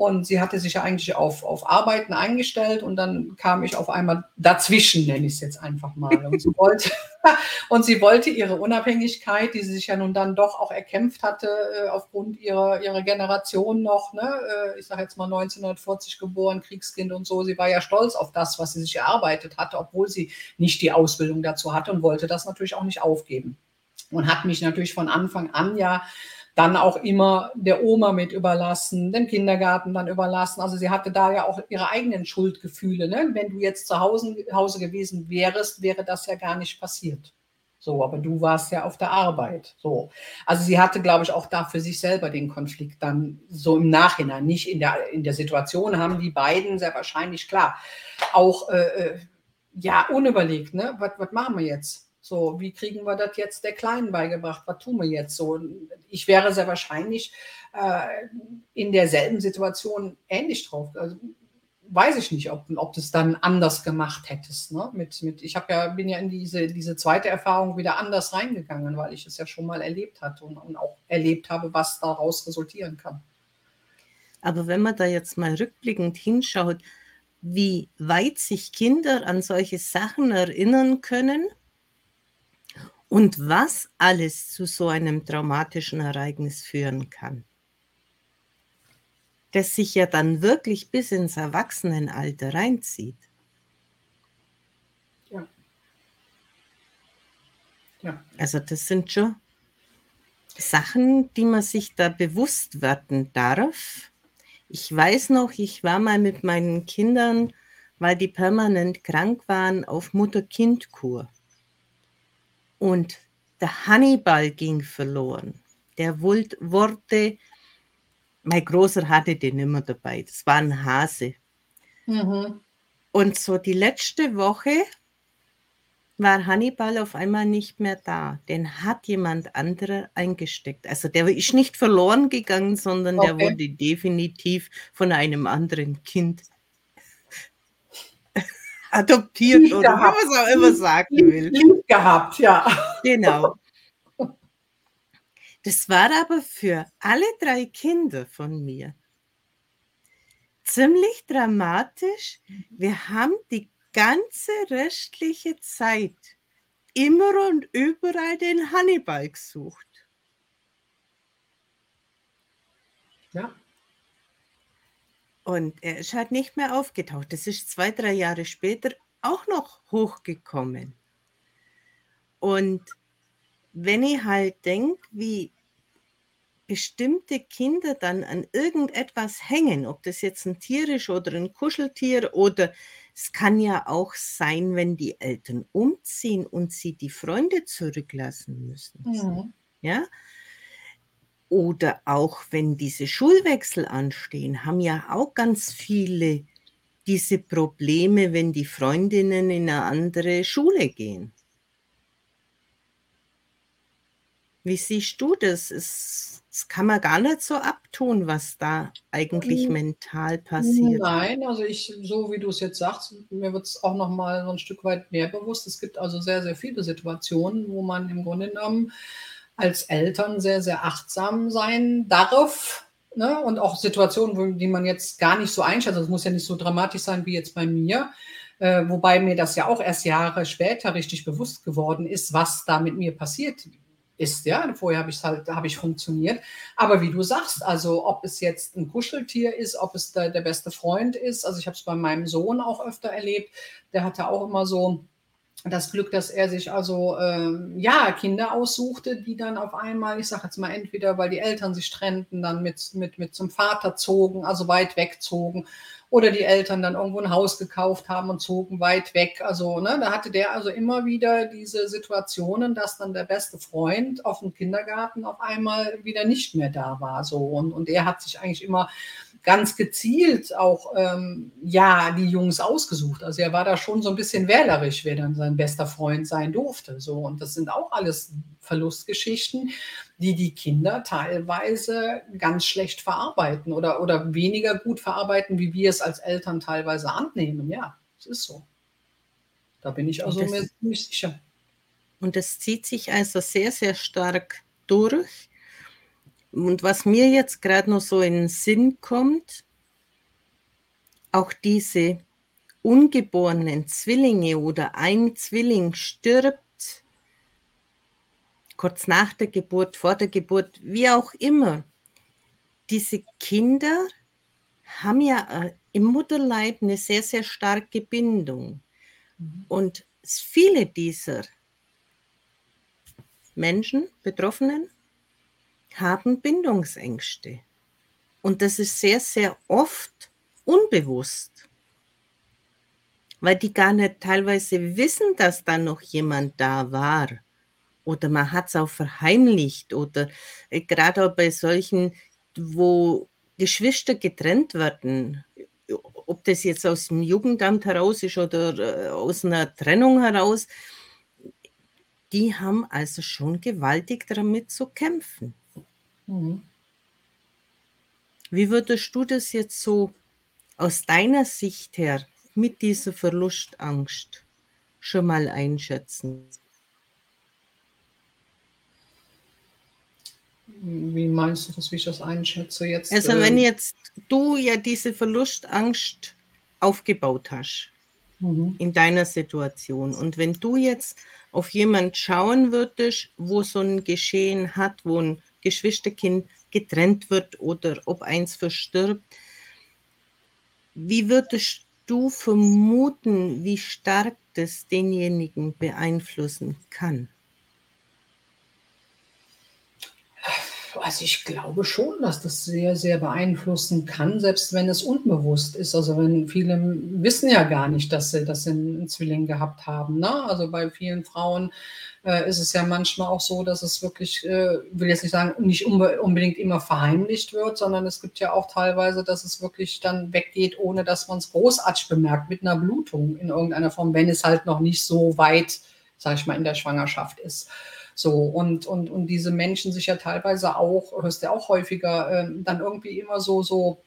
und sie hatte sich ja eigentlich auf, auf Arbeiten eingestellt und dann kam ich auf einmal dazwischen, nenne ich es jetzt einfach mal. Und sie, wollte, und sie wollte ihre Unabhängigkeit, die sie sich ja nun dann doch auch erkämpft hatte, äh, aufgrund ihrer, ihrer Generation noch, ne? Äh, ich sage jetzt mal 1940 geboren, Kriegskind und so. Sie war ja stolz auf das, was sie sich erarbeitet hatte, obwohl sie nicht die Ausbildung dazu hatte und wollte das natürlich auch nicht aufgeben. Und hat mich natürlich von Anfang an ja dann auch immer der Oma mit überlassen, dem Kindergarten dann überlassen. Also sie hatte da ja auch ihre eigenen Schuldgefühle. Ne? Wenn du jetzt zu Hause, Hause gewesen wärst, wäre das ja gar nicht passiert. So, aber du warst ja auf der Arbeit. So. Also sie hatte, glaube ich, auch da für sich selber den Konflikt dann so im Nachhinein. Nicht in der, in der Situation haben die beiden sehr wahrscheinlich klar auch äh, äh ja unüberlegt, ne? Was machen wir jetzt? So, wie kriegen wir das jetzt der Kleinen beigebracht? Was tun wir jetzt so? Ich wäre sehr wahrscheinlich äh, in derselben Situation ähnlich drauf. Also, weiß ich nicht, ob, ob du es dann anders gemacht hättest. Ne? Mit, mit, ich ja, bin ja in diese, diese zweite Erfahrung wieder anders reingegangen, weil ich es ja schon mal erlebt hatte und, und auch erlebt habe, was daraus resultieren kann. Aber wenn man da jetzt mal rückblickend hinschaut, wie weit sich Kinder an solche Sachen erinnern können, und was alles zu so einem traumatischen Ereignis führen kann, das sich ja dann wirklich bis ins Erwachsenenalter reinzieht. Ja. ja. Also das sind schon Sachen, die man sich da bewusst werden darf. Ich weiß noch, ich war mal mit meinen Kindern, weil die permanent krank waren, auf Mutter-Kind-Kur. Und der Hannibal ging verloren. Der wurde, mein Großer hatte den immer dabei. Das war ein Hase. Mhm. Und so die letzte Woche war Hannibal auf einmal nicht mehr da. Den hat jemand anderer eingesteckt. Also der ist nicht verloren gegangen, sondern okay. der wurde definitiv von einem anderen Kind adoptiert Lieb oder gehabt. es auch immer sagen will. Lieb gehabt, ja. Genau. Das war aber für alle drei Kinder von mir ziemlich dramatisch. Wir haben die ganze restliche Zeit immer und überall den Hannibal gesucht. Ja. Und er ist halt nicht mehr aufgetaucht. Das ist zwei, drei Jahre später auch noch hochgekommen. Und wenn ich halt denke, wie bestimmte Kinder dann an irgendetwas hängen, ob das jetzt ein Tier ist oder ein Kuscheltier oder es kann ja auch sein, wenn die Eltern umziehen und sie die Freunde zurücklassen müssen. Mhm. Ja, oder auch wenn diese Schulwechsel anstehen, haben ja auch ganz viele diese Probleme, wenn die Freundinnen in eine andere Schule gehen. Wie siehst du das? Es, das kann man gar nicht so abtun, was da eigentlich hm. mental passiert. Nein, also ich, so wie du es jetzt sagst, mir wird es auch noch mal so ein Stück weit mehr bewusst. Es gibt also sehr, sehr viele Situationen, wo man im Grunde genommen als Eltern sehr, sehr achtsam sein darf. Ne? Und auch Situationen, die man jetzt gar nicht so einschätzt. Das muss ja nicht so dramatisch sein wie jetzt bei mir. Äh, wobei mir das ja auch erst Jahre später richtig bewusst geworden ist, was da mit mir passiert ist. Ja, vorher habe ich halt, habe ich funktioniert. Aber wie du sagst, also ob es jetzt ein Kuscheltier ist, ob es der, der beste Freund ist. Also ich habe es bei meinem Sohn auch öfter erlebt. Der hatte auch immer so das Glück, dass er sich also ähm, ja Kinder aussuchte, die dann auf einmal, ich sage jetzt mal entweder, weil die Eltern sich trennten, dann mit, mit, mit zum Vater zogen, also weit wegzogen, oder die Eltern dann irgendwo ein Haus gekauft haben und zogen weit weg. Also ne, da hatte der also immer wieder diese Situationen, dass dann der beste Freund auf dem Kindergarten auf einmal wieder nicht mehr da war. So und, und er hat sich eigentlich immer ganz gezielt auch ähm, ja die Jungs ausgesucht. Also er war da schon so ein bisschen wählerisch, wer dann sein bester Freund sein durfte. So und das sind auch alles Verlustgeschichten, die die Kinder teilweise ganz schlecht verarbeiten oder oder weniger gut verarbeiten, wie wir es als Eltern teilweise annehmen. Ja, es ist so. Da bin ich also mir ziemlich sicher. Und es zieht sich also sehr, sehr stark durch und was mir jetzt gerade noch so in den Sinn kommt, auch diese ungeborenen Zwillinge oder ein Zwilling stirbt kurz nach der Geburt, vor der Geburt, wie auch immer. Diese Kinder haben ja äh, im Mutterleib eine sehr, sehr starke Bindung. Mhm. Und viele dieser Menschen, Betroffenen, haben Bindungsängste. Und das ist sehr, sehr oft unbewusst, weil die gar nicht teilweise wissen, dass da noch jemand da war. Oder man hat es auch verheimlicht. Oder äh, gerade auch bei solchen, wo Geschwister getrennt werden, ob das jetzt aus dem Jugendamt heraus ist oder äh, aus einer Trennung heraus, die haben also schon gewaltig damit zu kämpfen. Mhm. Wie würdest du das jetzt so aus deiner Sicht her mit dieser Verlustangst schon mal einschätzen? Wie meinst du das, wie ich das einschätze jetzt? Also wenn ähm, jetzt du ja diese Verlustangst aufgebaut hast mhm. in deiner Situation und wenn du jetzt auf jemand schauen würdest, wo so ein Geschehen hat, wo ein Geschwisterkind getrennt wird oder ob eins verstirbt. Wie würdest du vermuten, wie stark das denjenigen beeinflussen kann? Also ich glaube schon, dass das sehr, sehr beeinflussen kann, selbst wenn es unbewusst ist. Also wenn viele wissen ja gar nicht, dass sie, sie einen Zwilling gehabt haben. Ne? Also bei vielen Frauen äh, ist es ja manchmal auch so, dass es wirklich, äh, will jetzt nicht sagen, nicht unbe unbedingt immer verheimlicht wird, sondern es gibt ja auch teilweise, dass es wirklich dann weggeht, ohne dass man es großartig bemerkt, mit einer Blutung in irgendeiner Form, wenn es halt noch nicht so weit, sage ich mal, in der Schwangerschaft ist. So, und, und, und diese Menschen sich ja teilweise auch, hörst du auch häufiger, äh, dann irgendwie immer so, so,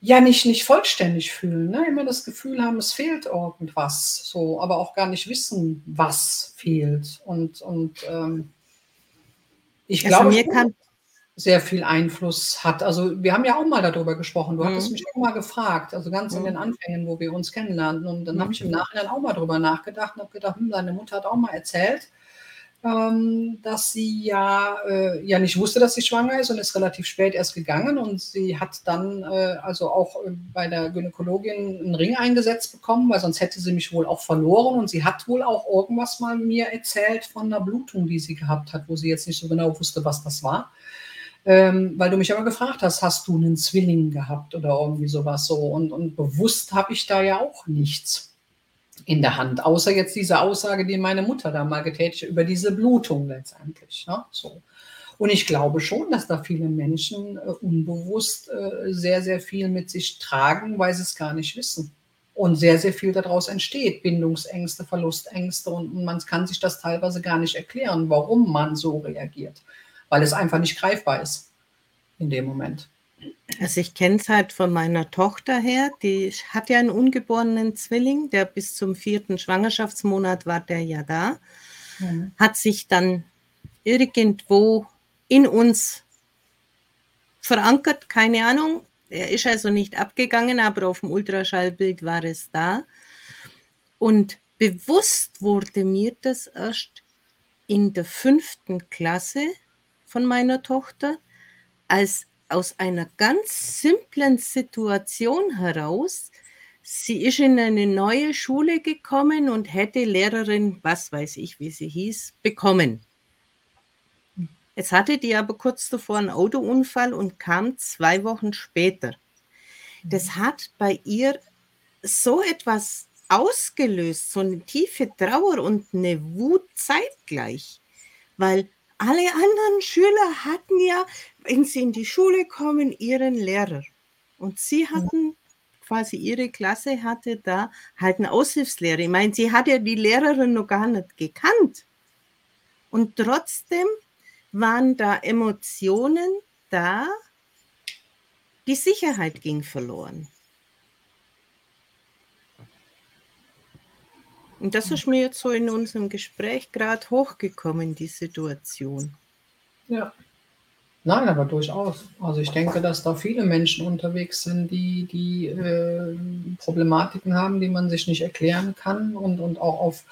ja, nicht, nicht vollständig fühlen, ne? immer das Gefühl haben, es fehlt irgendwas, so, aber auch gar nicht wissen, was fehlt. Und, und ähm, ich also glaube, mir kann sehr viel Einfluss hat. Also wir haben ja auch mal darüber gesprochen. Du mhm. hattest mich auch mal gefragt, also ganz mhm. in den Anfängen, wo wir uns kennenlernten. Und dann mhm. habe ich im Nachhinein auch mal darüber nachgedacht und habe gedacht, hm, deine Mutter hat auch mal erzählt, ähm, dass sie ja, äh, ja nicht wusste, dass sie schwanger ist und ist relativ spät erst gegangen. Und sie hat dann äh, also auch äh, bei der Gynäkologin einen Ring eingesetzt bekommen, weil sonst hätte sie mich wohl auch verloren. Und sie hat wohl auch irgendwas mal mir erzählt von einer Blutung, die sie gehabt hat, wo sie jetzt nicht so genau wusste, was das war. Ähm, weil du mich aber gefragt hast, hast du einen Zwilling gehabt oder irgendwie sowas so. Und, und bewusst habe ich da ja auch nichts in der Hand, außer jetzt diese Aussage, die meine Mutter da mal getätigt hat, über diese Blutung letztendlich. Ne? So. Und ich glaube schon, dass da viele Menschen äh, unbewusst äh, sehr, sehr viel mit sich tragen, weil sie es gar nicht wissen. Und sehr, sehr viel daraus entsteht. Bindungsängste, Verlustängste. Und, und man kann sich das teilweise gar nicht erklären, warum man so reagiert. Weil es einfach nicht greifbar ist in dem Moment. Also ich kenne es halt von meiner Tochter her, die hat ja einen ungeborenen Zwilling, der bis zum vierten Schwangerschaftsmonat war der ja da, mhm. hat sich dann irgendwo in uns verankert, keine Ahnung. Er ist also nicht abgegangen, aber auf dem Ultraschallbild war es da. Und bewusst wurde mir das erst in der fünften Klasse von meiner Tochter, als aus einer ganz simplen Situation heraus Sie ist in eine neue Schule gekommen und hätte Lehrerin, was weiß ich, wie sie hieß, bekommen. Jetzt hatte die aber kurz davor einen Autounfall und kam zwei Wochen später. Das hat bei ihr so etwas ausgelöst, so eine tiefe Trauer und eine Wut zeitgleich, weil alle anderen Schüler hatten ja, wenn sie in die Schule kommen, ihren Lehrer. Und sie hatten quasi ihre Klasse hatte da halt eine Aushilfslehrer. Ich meine, sie hat ja die Lehrerin noch gar nicht gekannt. Und trotzdem waren da Emotionen da, die Sicherheit ging verloren. Und das ist mir jetzt so in unserem Gespräch gerade hochgekommen, die Situation. Ja. Nein, aber durchaus. Also ich denke, dass da viele Menschen unterwegs sind, die, die äh, Problematiken haben, die man sich nicht erklären kann und, und auch auf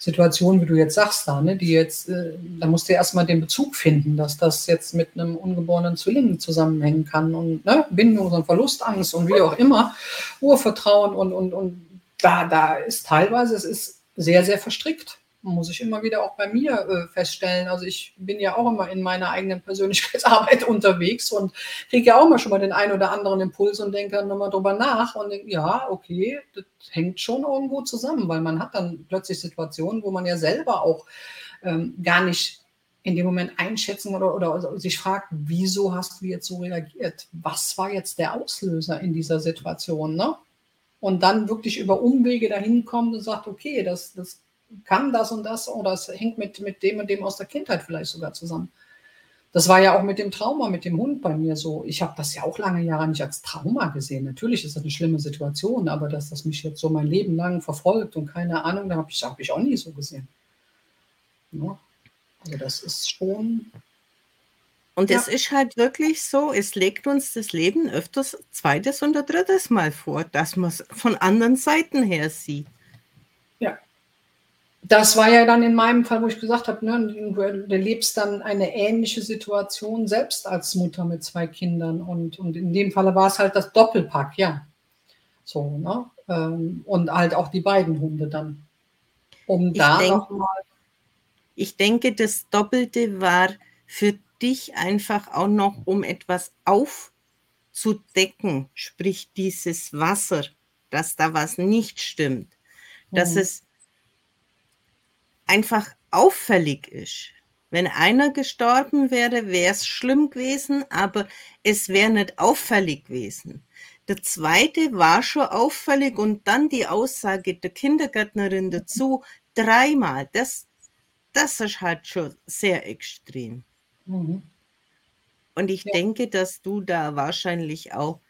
Situationen, wie du jetzt sagst, da, ne, die jetzt, äh, da musst du erstmal den Bezug finden, dass das jetzt mit einem ungeborenen Zwilling zusammenhängen kann und ne, Bindungs- und Verlustangst und wie auch immer, Urvertrauen und, und, und da, da ist teilweise, es ist sehr, sehr verstrickt muss ich immer wieder auch bei mir äh, feststellen. Also ich bin ja auch immer in meiner eigenen Persönlichkeitsarbeit unterwegs und kriege ja auch mal schon mal den einen oder anderen Impuls und denke dann nochmal drüber nach und denke, ja, okay, das hängt schon irgendwo zusammen, weil man hat dann plötzlich Situationen, wo man ja selber auch ähm, gar nicht in dem Moment einschätzen oder, oder sich fragt, wieso hast du jetzt so reagiert? Was war jetzt der Auslöser in dieser Situation? Ne? Und dann wirklich über Umwege dahin kommt und sagt, okay, das, das kann das und das oder es hängt mit, mit dem und dem aus der Kindheit vielleicht sogar zusammen. Das war ja auch mit dem Trauma, mit dem Hund bei mir so. Ich habe das ja auch lange Jahre nicht als Trauma gesehen. Natürlich ist das eine schlimme Situation, aber dass das mich jetzt so mein Leben lang verfolgt und keine Ahnung, da habe ich, hab ich auch nie so gesehen. Ja. Also das ist schon. Und ja. es ist halt wirklich so, es legt uns das Leben öfters zweites und drittes Mal vor, dass man es von anderen Seiten her sieht. Ja, das war ja dann in meinem Fall, wo ich gesagt habe, ne, du, du lebst dann eine ähnliche Situation selbst als Mutter mit zwei Kindern. Und, und in dem Falle war es halt das Doppelpack, ja. So, ne? Ähm, und halt auch die beiden Hunde dann. Um ich da nochmal. Ich denke, das Doppelte war für dich einfach auch noch, um etwas aufzudecken, sprich dieses Wasser, dass da was nicht stimmt, dass mhm. es einfach auffällig ist. Wenn einer gestorben wäre, wäre es schlimm gewesen, aber es wäre nicht auffällig gewesen. Der zweite war schon auffällig und dann die Aussage der Kindergärtnerin dazu, dreimal. Das, das ist halt schon sehr extrem. Mhm. Und ich ja. denke, dass du da wahrscheinlich auch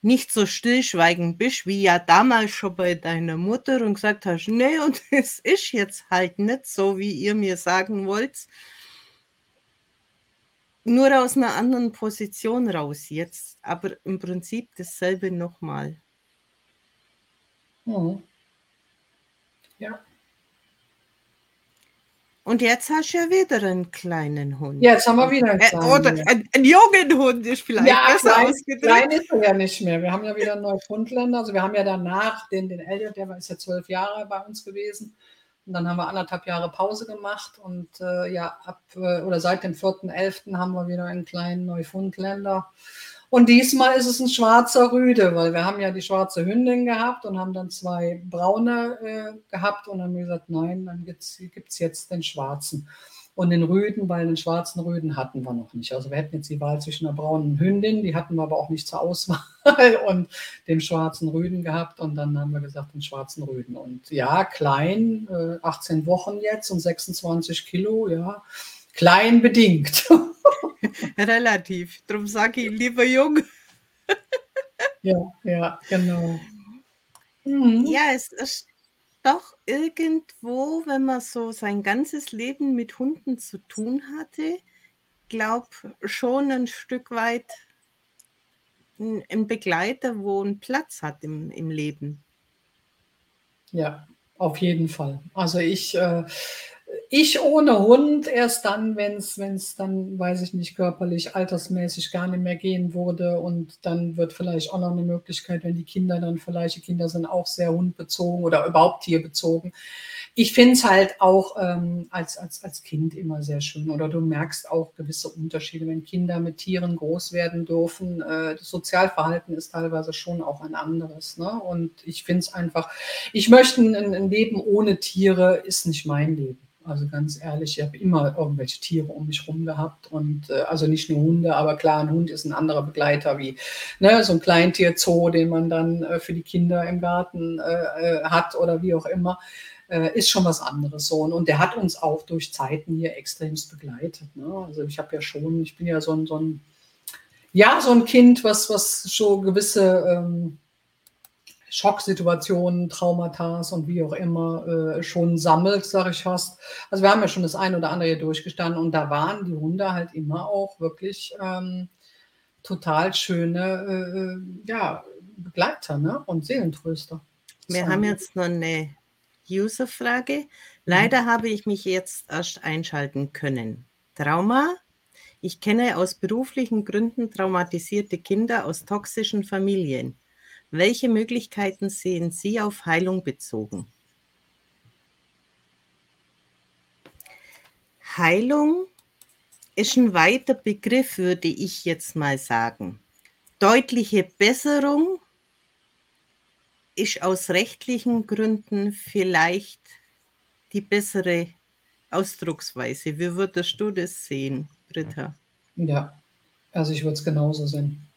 nicht so stillschweigend bist, wie ja damals schon bei deiner Mutter und gesagt hast, nee, und es ist jetzt halt nicht so, wie ihr mir sagen wollt. Nur aus einer anderen Position raus jetzt, aber im Prinzip dasselbe nochmal. Mhm. Ja. Und jetzt hast du ja wieder einen kleinen Hund. Jetzt haben wir wieder einen äh, kleinen Hund. Oder einen, einen jungen Hund ist vielleicht ja, besser klein, ausgedrückt. Klein ist er ja nicht mehr. Wir haben ja wieder einen Neufundländer. Also wir haben ja danach den, den Elliot, der ist ja zwölf Jahre bei uns gewesen. Und dann haben wir anderthalb Jahre Pause gemacht. Und äh, ja, ab äh, oder seit dem 4.11. haben wir wieder einen kleinen Neufundländer. Und diesmal ist es ein schwarzer Rüde, weil wir haben ja die schwarze Hündin gehabt und haben dann zwei braune äh, gehabt und dann haben wir gesagt, nein, dann gibt es jetzt den schwarzen. Und den Rüden, weil den schwarzen Rüden hatten wir noch nicht. Also wir hätten jetzt die Wahl zwischen einer braunen Hündin, die hatten wir aber auch nicht zur Auswahl, und dem schwarzen Rüden gehabt. Und dann haben wir gesagt, den schwarzen Rüden. Und ja, klein, äh, 18 Wochen jetzt und 26 Kilo, ja, klein bedingt. Relativ. Darum sage ich lieber jung. ja, ja, genau. Mhm. Ja, es ist doch irgendwo, wenn man so sein ganzes Leben mit Hunden zu tun hatte, glaube schon ein Stück weit ein Begleiter, wo einen Platz hat im, im Leben. Ja, auf jeden Fall. Also ich, äh, ich ohne Hund erst dann, wenn es dann, weiß ich nicht, körperlich, altersmäßig gar nicht mehr gehen würde. Und dann wird vielleicht auch noch eine Möglichkeit, wenn die Kinder dann vielleicht, die Kinder sind auch sehr hundbezogen oder überhaupt tierbezogen, ich finde es halt auch ähm, als, als, als Kind immer sehr schön. Oder du merkst auch gewisse Unterschiede, wenn Kinder mit Tieren groß werden dürfen. Äh, das Sozialverhalten ist teilweise schon auch ein anderes. Ne? Und ich finde es einfach, ich möchte ein, ein Leben ohne Tiere, ist nicht mein Leben. Also ganz ehrlich, ich habe immer irgendwelche Tiere um mich herum gehabt und äh, also nicht nur Hunde, aber klar, ein Hund ist ein anderer Begleiter wie ne, so ein Kleintierzoo, den man dann äh, für die Kinder im Garten äh, äh hat oder wie auch immer äh, ist schon was anderes so. Und, der hat uns auch durch Zeiten hier extremst begleitet. Ne? Also ich habe ja schon, ich bin ja so ein, so ein, ja, so ein Kind, was, was schon gewisse ähm, Schocksituationen, Traumata und wie auch immer äh, schon sammelt, sage ich fast. Also wir haben ja schon das ein oder andere hier durchgestanden und da waren die Hunde halt immer auch wirklich ähm, total schöne äh, äh ja, Begleiter ne? und Seelentröster. Wir so. haben jetzt noch eine User-Frage. Mhm. Leider mhm. habe ich mich jetzt erst einschalten können. Trauma. Ich kenne aus beruflichen Gründen traumatisierte Kinder aus toxischen Familien. Welche Möglichkeiten sehen Sie auf Heilung bezogen? Heilung ist ein weiter Begriff, würde ich jetzt mal sagen. Deutliche Besserung ist aus rechtlichen Gründen vielleicht die bessere Ausdrucksweise. Wie würdest du das sehen, Britta? Ja, also ich würde es genauso sehen.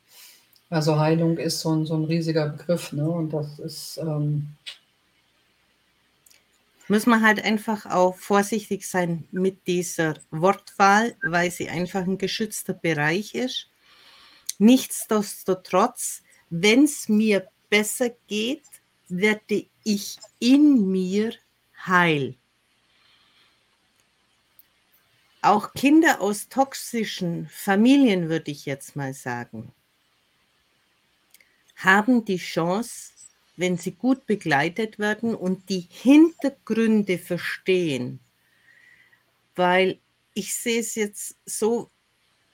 Also Heilung ist so ein, so ein riesiger Begriff, ne? Und das ist. Ähm muss man halt einfach auch vorsichtig sein mit dieser Wortwahl, weil sie einfach ein geschützter Bereich ist. Nichtsdestotrotz, wenn es mir besser geht, werde ich in mir heil. Auch Kinder aus toxischen Familien, würde ich jetzt mal sagen, haben die Chance, wenn sie gut begleitet werden und die Hintergründe verstehen, weil ich sehe es jetzt so,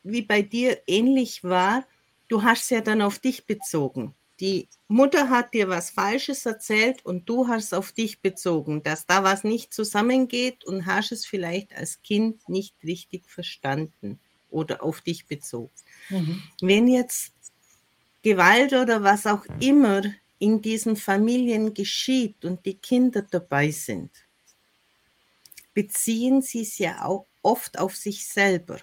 wie bei dir ähnlich war, du hast es ja dann auf dich bezogen die Mutter hat dir was Falsches erzählt und du hast auf dich bezogen, dass da was nicht zusammengeht und hast es vielleicht als Kind nicht richtig verstanden oder auf dich bezogen. Mhm. Wenn jetzt Gewalt oder was auch immer in diesen Familien geschieht und die Kinder dabei sind, beziehen sie es ja auch oft auf sich selber.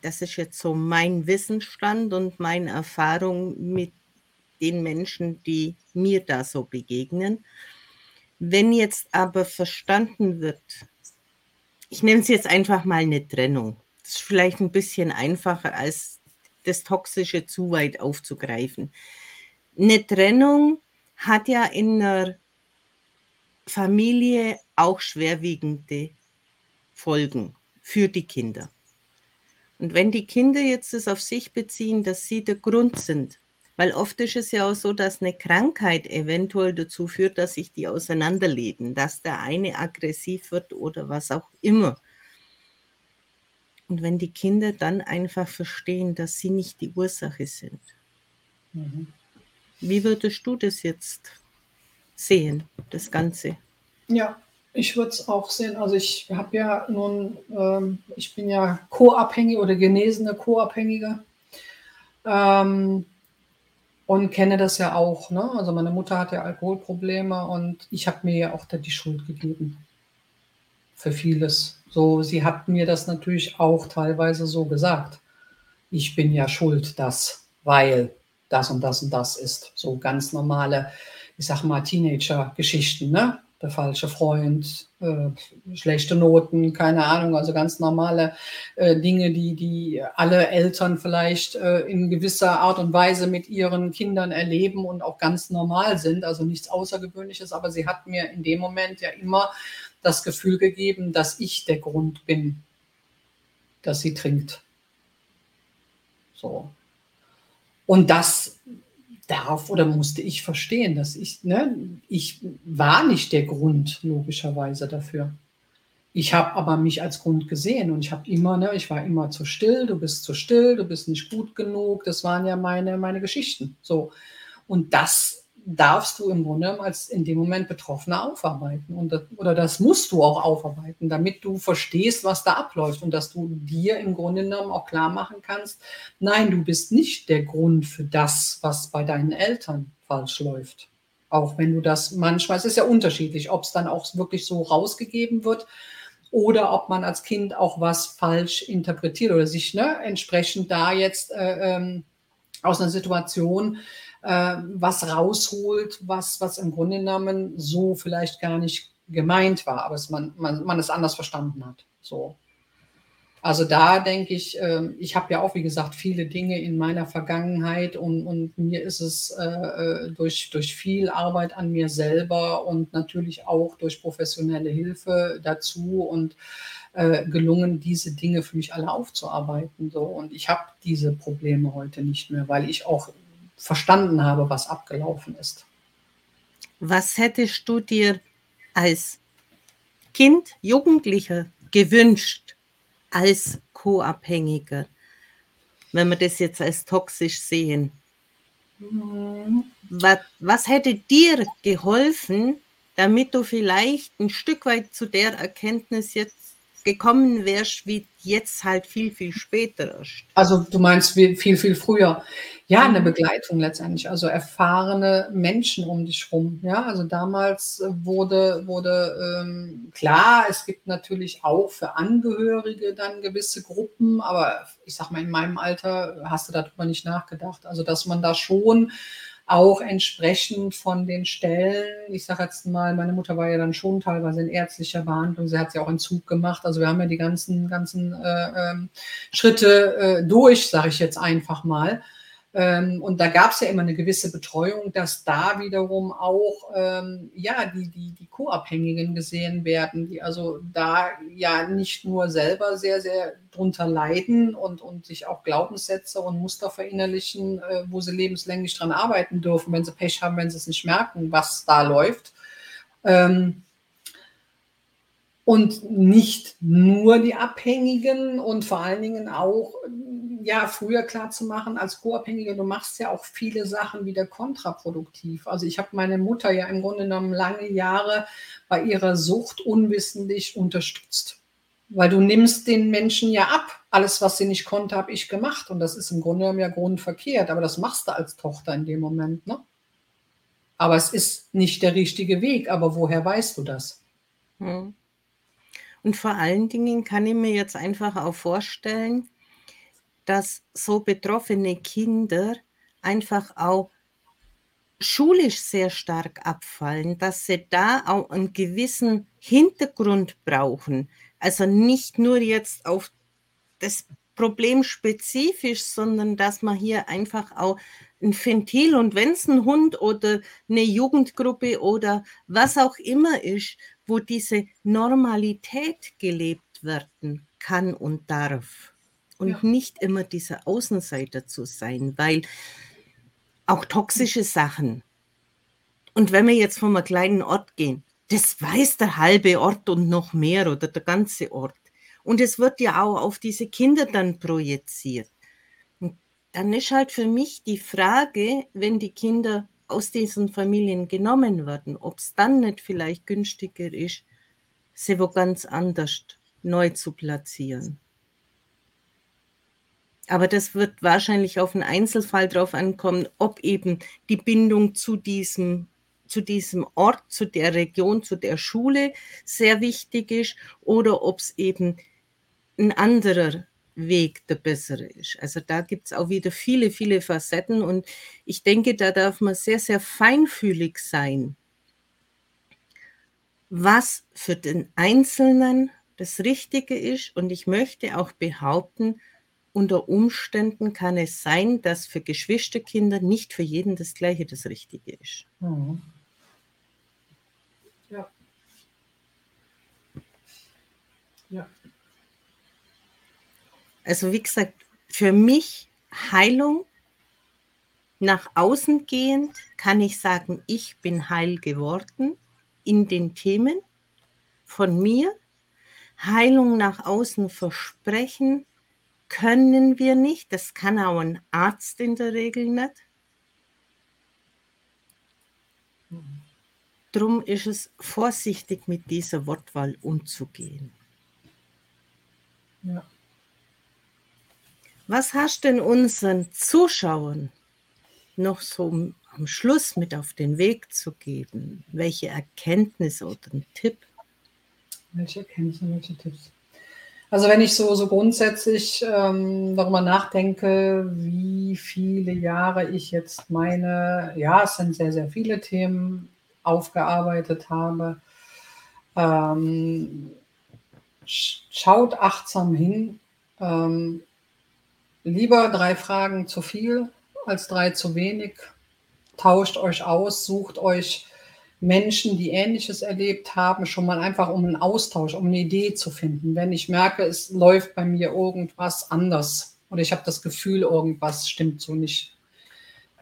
Das ist jetzt so mein Wissensstand und meine Erfahrung mit den Menschen, die mir da so begegnen. Wenn jetzt aber verstanden wird, ich nenne es jetzt einfach mal eine Trennung. Das ist vielleicht ein bisschen einfacher als das Toxische zu weit aufzugreifen. Eine Trennung hat ja in einer Familie auch schwerwiegende Folgen für die Kinder. Und wenn die Kinder jetzt es auf sich beziehen, dass sie der Grund sind, weil oft ist es ja auch so, dass eine Krankheit eventuell dazu führt, dass sich die auseinanderleben, dass der eine aggressiv wird oder was auch immer. Und wenn die Kinder dann einfach verstehen, dass sie nicht die Ursache sind. Mhm. Wie würdest du das jetzt sehen, das Ganze? Ja, ich würde es auch sehen. Also ich habe ja nun, ähm, ich bin ja co-abhängig oder genesene Co-Abhängige. Ähm, und kenne das ja auch. Ne? Also meine Mutter hatte Alkoholprobleme und ich habe mir ja auch da die Schuld gegeben für vieles. So, sie hat mir das natürlich auch teilweise so gesagt. Ich bin ja schuld, das, weil das und das und das ist. So ganz normale, ich sag mal, Teenager-Geschichten, ne? der falsche Freund, äh, schlechte Noten, keine Ahnung, also ganz normale äh, Dinge, die, die alle Eltern vielleicht äh, in gewisser Art und Weise mit ihren Kindern erleben und auch ganz normal sind, also nichts Außergewöhnliches, aber sie hat mir in dem Moment ja immer das Gefühl gegeben, dass ich der Grund bin, dass sie trinkt. So. Und das darf oder musste ich verstehen, dass ich, ne, ich war nicht der Grund logischerweise dafür. Ich habe aber mich als Grund gesehen und ich habe immer, ne, ich war immer zu still, du bist zu still, du bist nicht gut genug. Das waren ja meine, meine Geschichten. So. Und das darfst du im Grunde als in dem Moment Betroffener aufarbeiten. Und oder das musst du auch aufarbeiten, damit du verstehst, was da abläuft und dass du dir im Grunde genommen auch klar machen kannst, nein, du bist nicht der Grund für das, was bei deinen Eltern falsch läuft. Auch wenn du das manchmal, es ist ja unterschiedlich, ob es dann auch wirklich so rausgegeben wird oder ob man als Kind auch was falsch interpretiert oder sich ne, entsprechend da jetzt äh, ähm, aus einer Situation äh, was rausholt, was, was im Grunde genommen so vielleicht gar nicht gemeint war, aber es man, man, man es anders verstanden hat. So. Also da denke ich, äh, ich habe ja auch, wie gesagt, viele Dinge in meiner Vergangenheit und, und mir ist es äh, äh, durch, durch viel Arbeit an mir selber und natürlich auch durch professionelle Hilfe dazu und äh, gelungen, diese Dinge für mich alle aufzuarbeiten. So. Und ich habe diese Probleme heute nicht mehr, weil ich auch verstanden habe, was abgelaufen ist. Was hättest du dir als Kind, Jugendlicher gewünscht als Co-Abhängiger, wenn wir das jetzt als toxisch sehen? Mhm. Was, was hätte dir geholfen, damit du vielleicht ein Stück weit zu der Erkenntnis jetzt gekommen wärst, wie jetzt halt viel, viel später ist. Also du meinst viel, viel früher. Ja, eine Begleitung letztendlich, also erfahrene Menschen um dich rum. Ja, also damals wurde, wurde ähm, klar, es gibt natürlich auch für Angehörige dann gewisse Gruppen, aber ich sag mal, in meinem Alter hast du darüber nicht nachgedacht. Also dass man da schon auch entsprechend von den Stellen, ich sage jetzt mal, meine Mutter war ja dann schon teilweise in ärztlicher Behandlung, sie hat ja auch einen Zug gemacht, also wir haben ja die ganzen, ganzen äh, äh, Schritte äh, durch, sage ich jetzt einfach mal. Ähm, und da gab es ja immer eine gewisse Betreuung, dass da wiederum auch ähm, ja, die, die, die Co-Abhängigen gesehen werden, die also da ja nicht nur selber sehr, sehr drunter leiden und, und sich auch Glaubenssätze und Muster verinnerlichen, äh, wo sie lebenslänglich dran arbeiten dürfen, wenn sie Pech haben, wenn sie es nicht merken, was da läuft. Ähm, und nicht nur die Abhängigen und vor allen Dingen auch ja, früher klar zu machen, als Co-Abhängige, du machst ja auch viele Sachen wieder kontraproduktiv. Also ich habe meine Mutter ja im Grunde genommen lange Jahre bei ihrer Sucht unwissentlich unterstützt. Weil du nimmst den Menschen ja ab. Alles, was sie nicht konnte, habe ich gemacht. Und das ist im Grunde genommen ja grundverkehrt. Aber das machst du als Tochter in dem Moment. Ne? Aber es ist nicht der richtige Weg. Aber woher weißt du das? Hm. Und vor allen Dingen kann ich mir jetzt einfach auch vorstellen, dass so betroffene Kinder einfach auch schulisch sehr stark abfallen, dass sie da auch einen gewissen Hintergrund brauchen. Also nicht nur jetzt auf das Problem spezifisch, sondern dass man hier einfach auch ein Ventil und wenn es ein Hund oder eine Jugendgruppe oder was auch immer ist, wo diese Normalität gelebt werden kann und darf und ja. nicht immer dieser Außenseiter zu sein, weil auch toxische Sachen. Und wenn wir jetzt von einem kleinen Ort gehen, das weiß der halbe Ort und noch mehr oder der ganze Ort. Und es wird ja auch auf diese Kinder dann projiziert. Und dann ist halt für mich die Frage, wenn die Kinder aus diesen Familien genommen werden, ob es dann nicht vielleicht günstiger ist, sie wo ganz anders neu zu platzieren. Aber das wird wahrscheinlich auf einen Einzelfall drauf ankommen, ob eben die Bindung zu diesem, zu diesem Ort, zu der Region, zu der Schule sehr wichtig ist oder ob es eben ein anderer Weg der bessere ist. Also da gibt es auch wieder viele, viele Facetten und ich denke, da darf man sehr, sehr feinfühlig sein, was für den Einzelnen das Richtige ist. Und ich möchte auch behaupten, unter Umständen kann es sein, dass für Geschwisterkinder nicht für jeden das Gleiche das Richtige ist. Mhm. Ja. Ja. Also wie gesagt, für mich Heilung nach außen gehend kann ich sagen, ich bin heil geworden in den Themen von mir Heilung nach außen versprechen können wir nicht. Das kann auch ein Arzt in der Regel nicht. Drum ist es vorsichtig, mit dieser Wortwahl umzugehen. Ja. Was hast denn unseren Zuschauern noch so am Schluss mit auf den Weg zu geben? Welche Erkenntnisse oder ein Tipp? Welche Erkenntnisse, welche Tipps? Also wenn ich so, so grundsätzlich ähm, darüber nachdenke, wie viele Jahre ich jetzt meine, ja, es sind sehr, sehr viele Themen aufgearbeitet habe, ähm, schaut achtsam hin. Ähm, lieber drei Fragen zu viel als drei zu wenig. Tauscht euch aus, sucht euch Menschen, die Ähnliches erlebt haben, schon mal einfach um einen Austausch, um eine Idee zu finden. Wenn ich merke, es läuft bei mir irgendwas anders oder ich habe das Gefühl, irgendwas stimmt so nicht.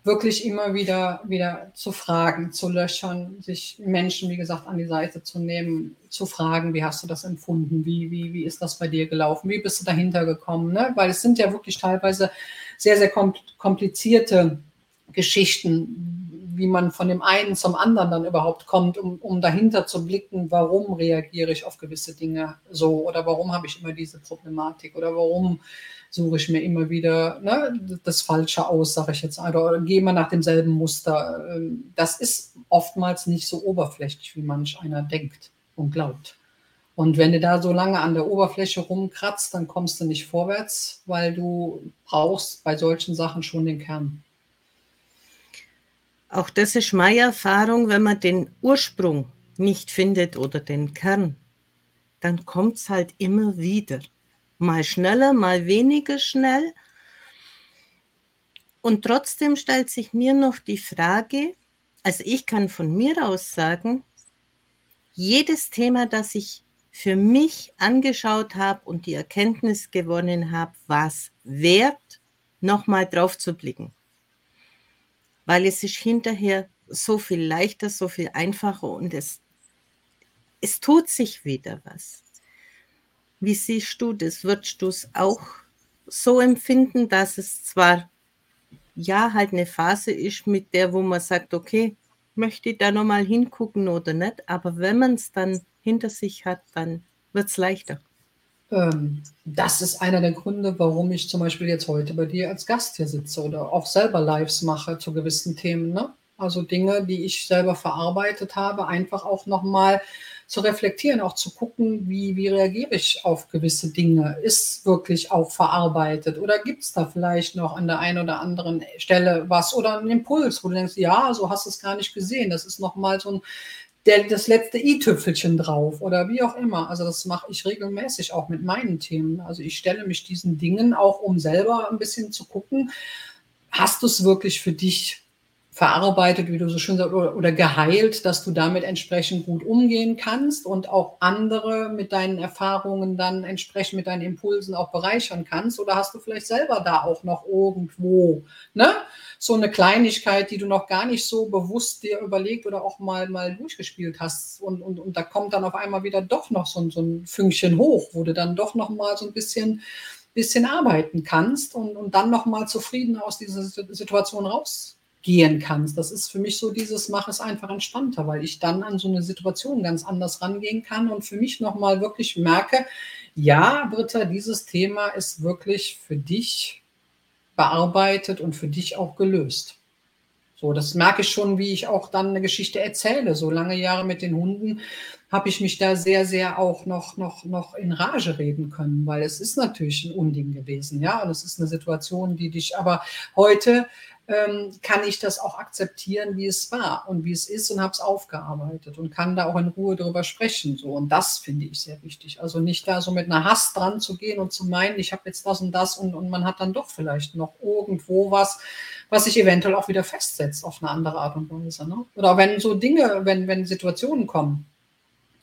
Wirklich immer wieder, wieder zu fragen, zu löchern, sich Menschen, wie gesagt, an die Seite zu nehmen, zu fragen, wie hast du das empfunden, wie, wie, wie ist das bei dir gelaufen, wie bist du dahinter gekommen, ne? weil es sind ja wirklich teilweise sehr, sehr komplizierte Geschichten, wie man von dem einen zum anderen dann überhaupt kommt, um, um dahinter zu blicken, warum reagiere ich auf gewisse Dinge so oder warum habe ich immer diese Problematik oder warum suche ich mir immer wieder ne, das Falsche aus, sage ich jetzt, oder gehe immer nach demselben Muster. Ähm, das ist oftmals nicht so oberflächlich, wie manch einer denkt und glaubt. Und wenn du da so lange an der Oberfläche rumkratzt, dann kommst du nicht vorwärts, weil du brauchst bei solchen Sachen schon den Kern. Auch das ist meine Erfahrung, wenn man den Ursprung nicht findet oder den Kern, dann kommt es halt immer wieder. Mal schneller, mal weniger schnell. Und trotzdem stellt sich mir noch die Frage, also ich kann von mir aus sagen, jedes Thema, das ich für mich angeschaut habe und die Erkenntnis gewonnen habe, war es wert, nochmal drauf zu blicken weil es ist hinterher so viel leichter, so viel einfacher und es, es tut sich wieder was. Wie siehst du das? Würdest du es auch so empfinden, dass es zwar ja halt eine Phase ist, mit der, wo man sagt, okay, möchte ich da nochmal hingucken oder nicht, aber wenn man es dann hinter sich hat, dann wird es leichter. Ähm, das ist einer der Gründe, warum ich zum Beispiel jetzt heute bei dir als Gast hier sitze oder auch selber Lives mache zu gewissen Themen. Ne? Also Dinge, die ich selber verarbeitet habe, einfach auch nochmal zu reflektieren, auch zu gucken, wie, wie reagiere ich auf gewisse Dinge. Ist wirklich auch verarbeitet oder gibt es da vielleicht noch an der einen oder anderen Stelle was oder einen Impuls, wo du denkst, ja, so hast du es gar nicht gesehen. Das ist nochmal so ein der, das letzte i-Tüpfelchen drauf oder wie auch immer. Also das mache ich regelmäßig auch mit meinen Themen. Also ich stelle mich diesen Dingen auch, um selber ein bisschen zu gucken, hast du es wirklich für dich verarbeitet, wie du so schön sagst, oder, oder, geheilt, dass du damit entsprechend gut umgehen kannst und auch andere mit deinen Erfahrungen dann entsprechend mit deinen Impulsen auch bereichern kannst? Oder hast du vielleicht selber da auch noch irgendwo ne, so eine Kleinigkeit, die du noch gar nicht so bewusst dir überlegt oder auch mal, mal durchgespielt hast und, und, und da kommt dann auf einmal wieder doch noch so, so ein Fünkchen hoch, wo du dann doch noch mal so ein bisschen bisschen arbeiten kannst und, und dann noch mal zufrieden aus dieser Situation raus gehen kannst. Das ist für mich so dieses, mach es einfach entspannter, weil ich dann an so eine Situation ganz anders rangehen kann und für mich nochmal wirklich merke, ja, Britta, dieses Thema ist wirklich für dich bearbeitet und für dich auch gelöst. So, das merke ich schon, wie ich auch dann eine Geschichte erzähle. So lange Jahre mit den Hunden habe ich mich da sehr, sehr auch noch, noch, noch in Rage reden können, weil es ist natürlich ein Unding gewesen, ja, und es ist eine Situation, die dich aber heute ähm, kann ich das auch akzeptieren, wie es war und wie es ist und habe es aufgearbeitet und kann da auch in Ruhe drüber sprechen. So. Und das finde ich sehr wichtig. Also nicht da so mit einer Hass dran zu gehen und zu meinen, ich habe jetzt das und das und, und man hat dann doch vielleicht noch irgendwo was, was sich eventuell auch wieder festsetzt auf eine andere Art und Weise. Ne? Oder wenn so Dinge, wenn, wenn Situationen kommen,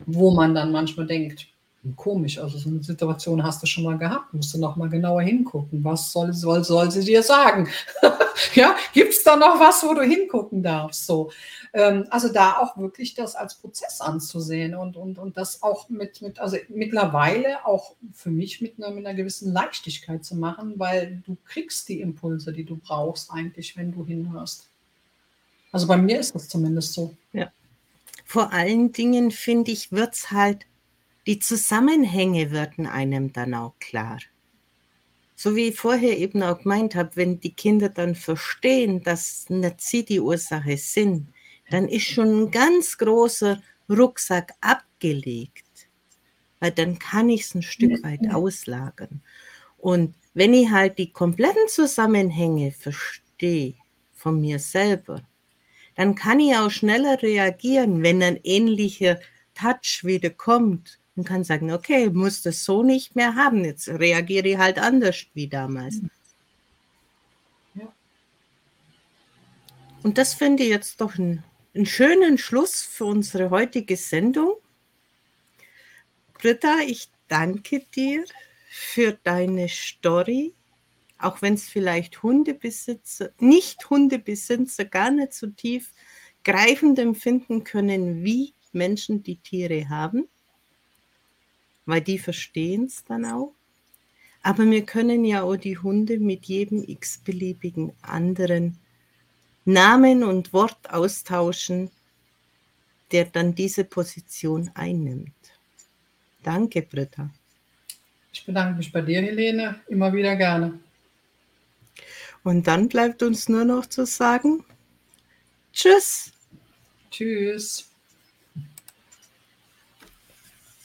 wo man dann manchmal denkt, komisch, also so eine Situation hast du schon mal gehabt, musst du noch mal genauer hingucken. Was soll, soll, soll sie dir sagen? ja, gibt es da noch was, wo du hingucken darfst? So. Ähm, also da auch wirklich das als Prozess anzusehen und, und, und das auch mit, mit, also mittlerweile auch für mich mit einer, mit einer gewissen Leichtigkeit zu machen, weil du kriegst die Impulse, die du brauchst eigentlich, wenn du hinhörst. Also bei mir ist das zumindest so. Ja. Vor allen Dingen, finde ich, wird es halt die Zusammenhänge werden einem dann auch klar. So wie ich vorher eben auch gemeint habe, wenn die Kinder dann verstehen, dass nicht sie die Ursache sind, dann ist schon ein ganz großer Rucksack abgelegt. Weil dann kann ich es ein Stück weit auslagern. Und wenn ich halt die kompletten Zusammenhänge verstehe von mir selber, dann kann ich auch schneller reagieren, wenn ein ähnlicher Touch wieder kommt und kann sagen, okay, muss das so nicht mehr haben. Jetzt reagiere ich halt anders wie damals. Ja. Und das finde ich jetzt doch einen, einen schönen Schluss für unsere heutige Sendung. Britta, ich danke dir für deine Story, auch wenn es vielleicht Hundebesitzer, nicht Hundebesitzer gar nicht so tief greifend empfinden können, wie Menschen die Tiere haben weil die verstehen es dann auch. Aber wir können ja auch die Hunde mit jedem x-beliebigen anderen Namen und Wort austauschen, der dann diese Position einnimmt. Danke, Britta. Ich bedanke mich bei dir, Helene, immer wieder gerne. Und dann bleibt uns nur noch zu sagen, tschüss. Tschüss.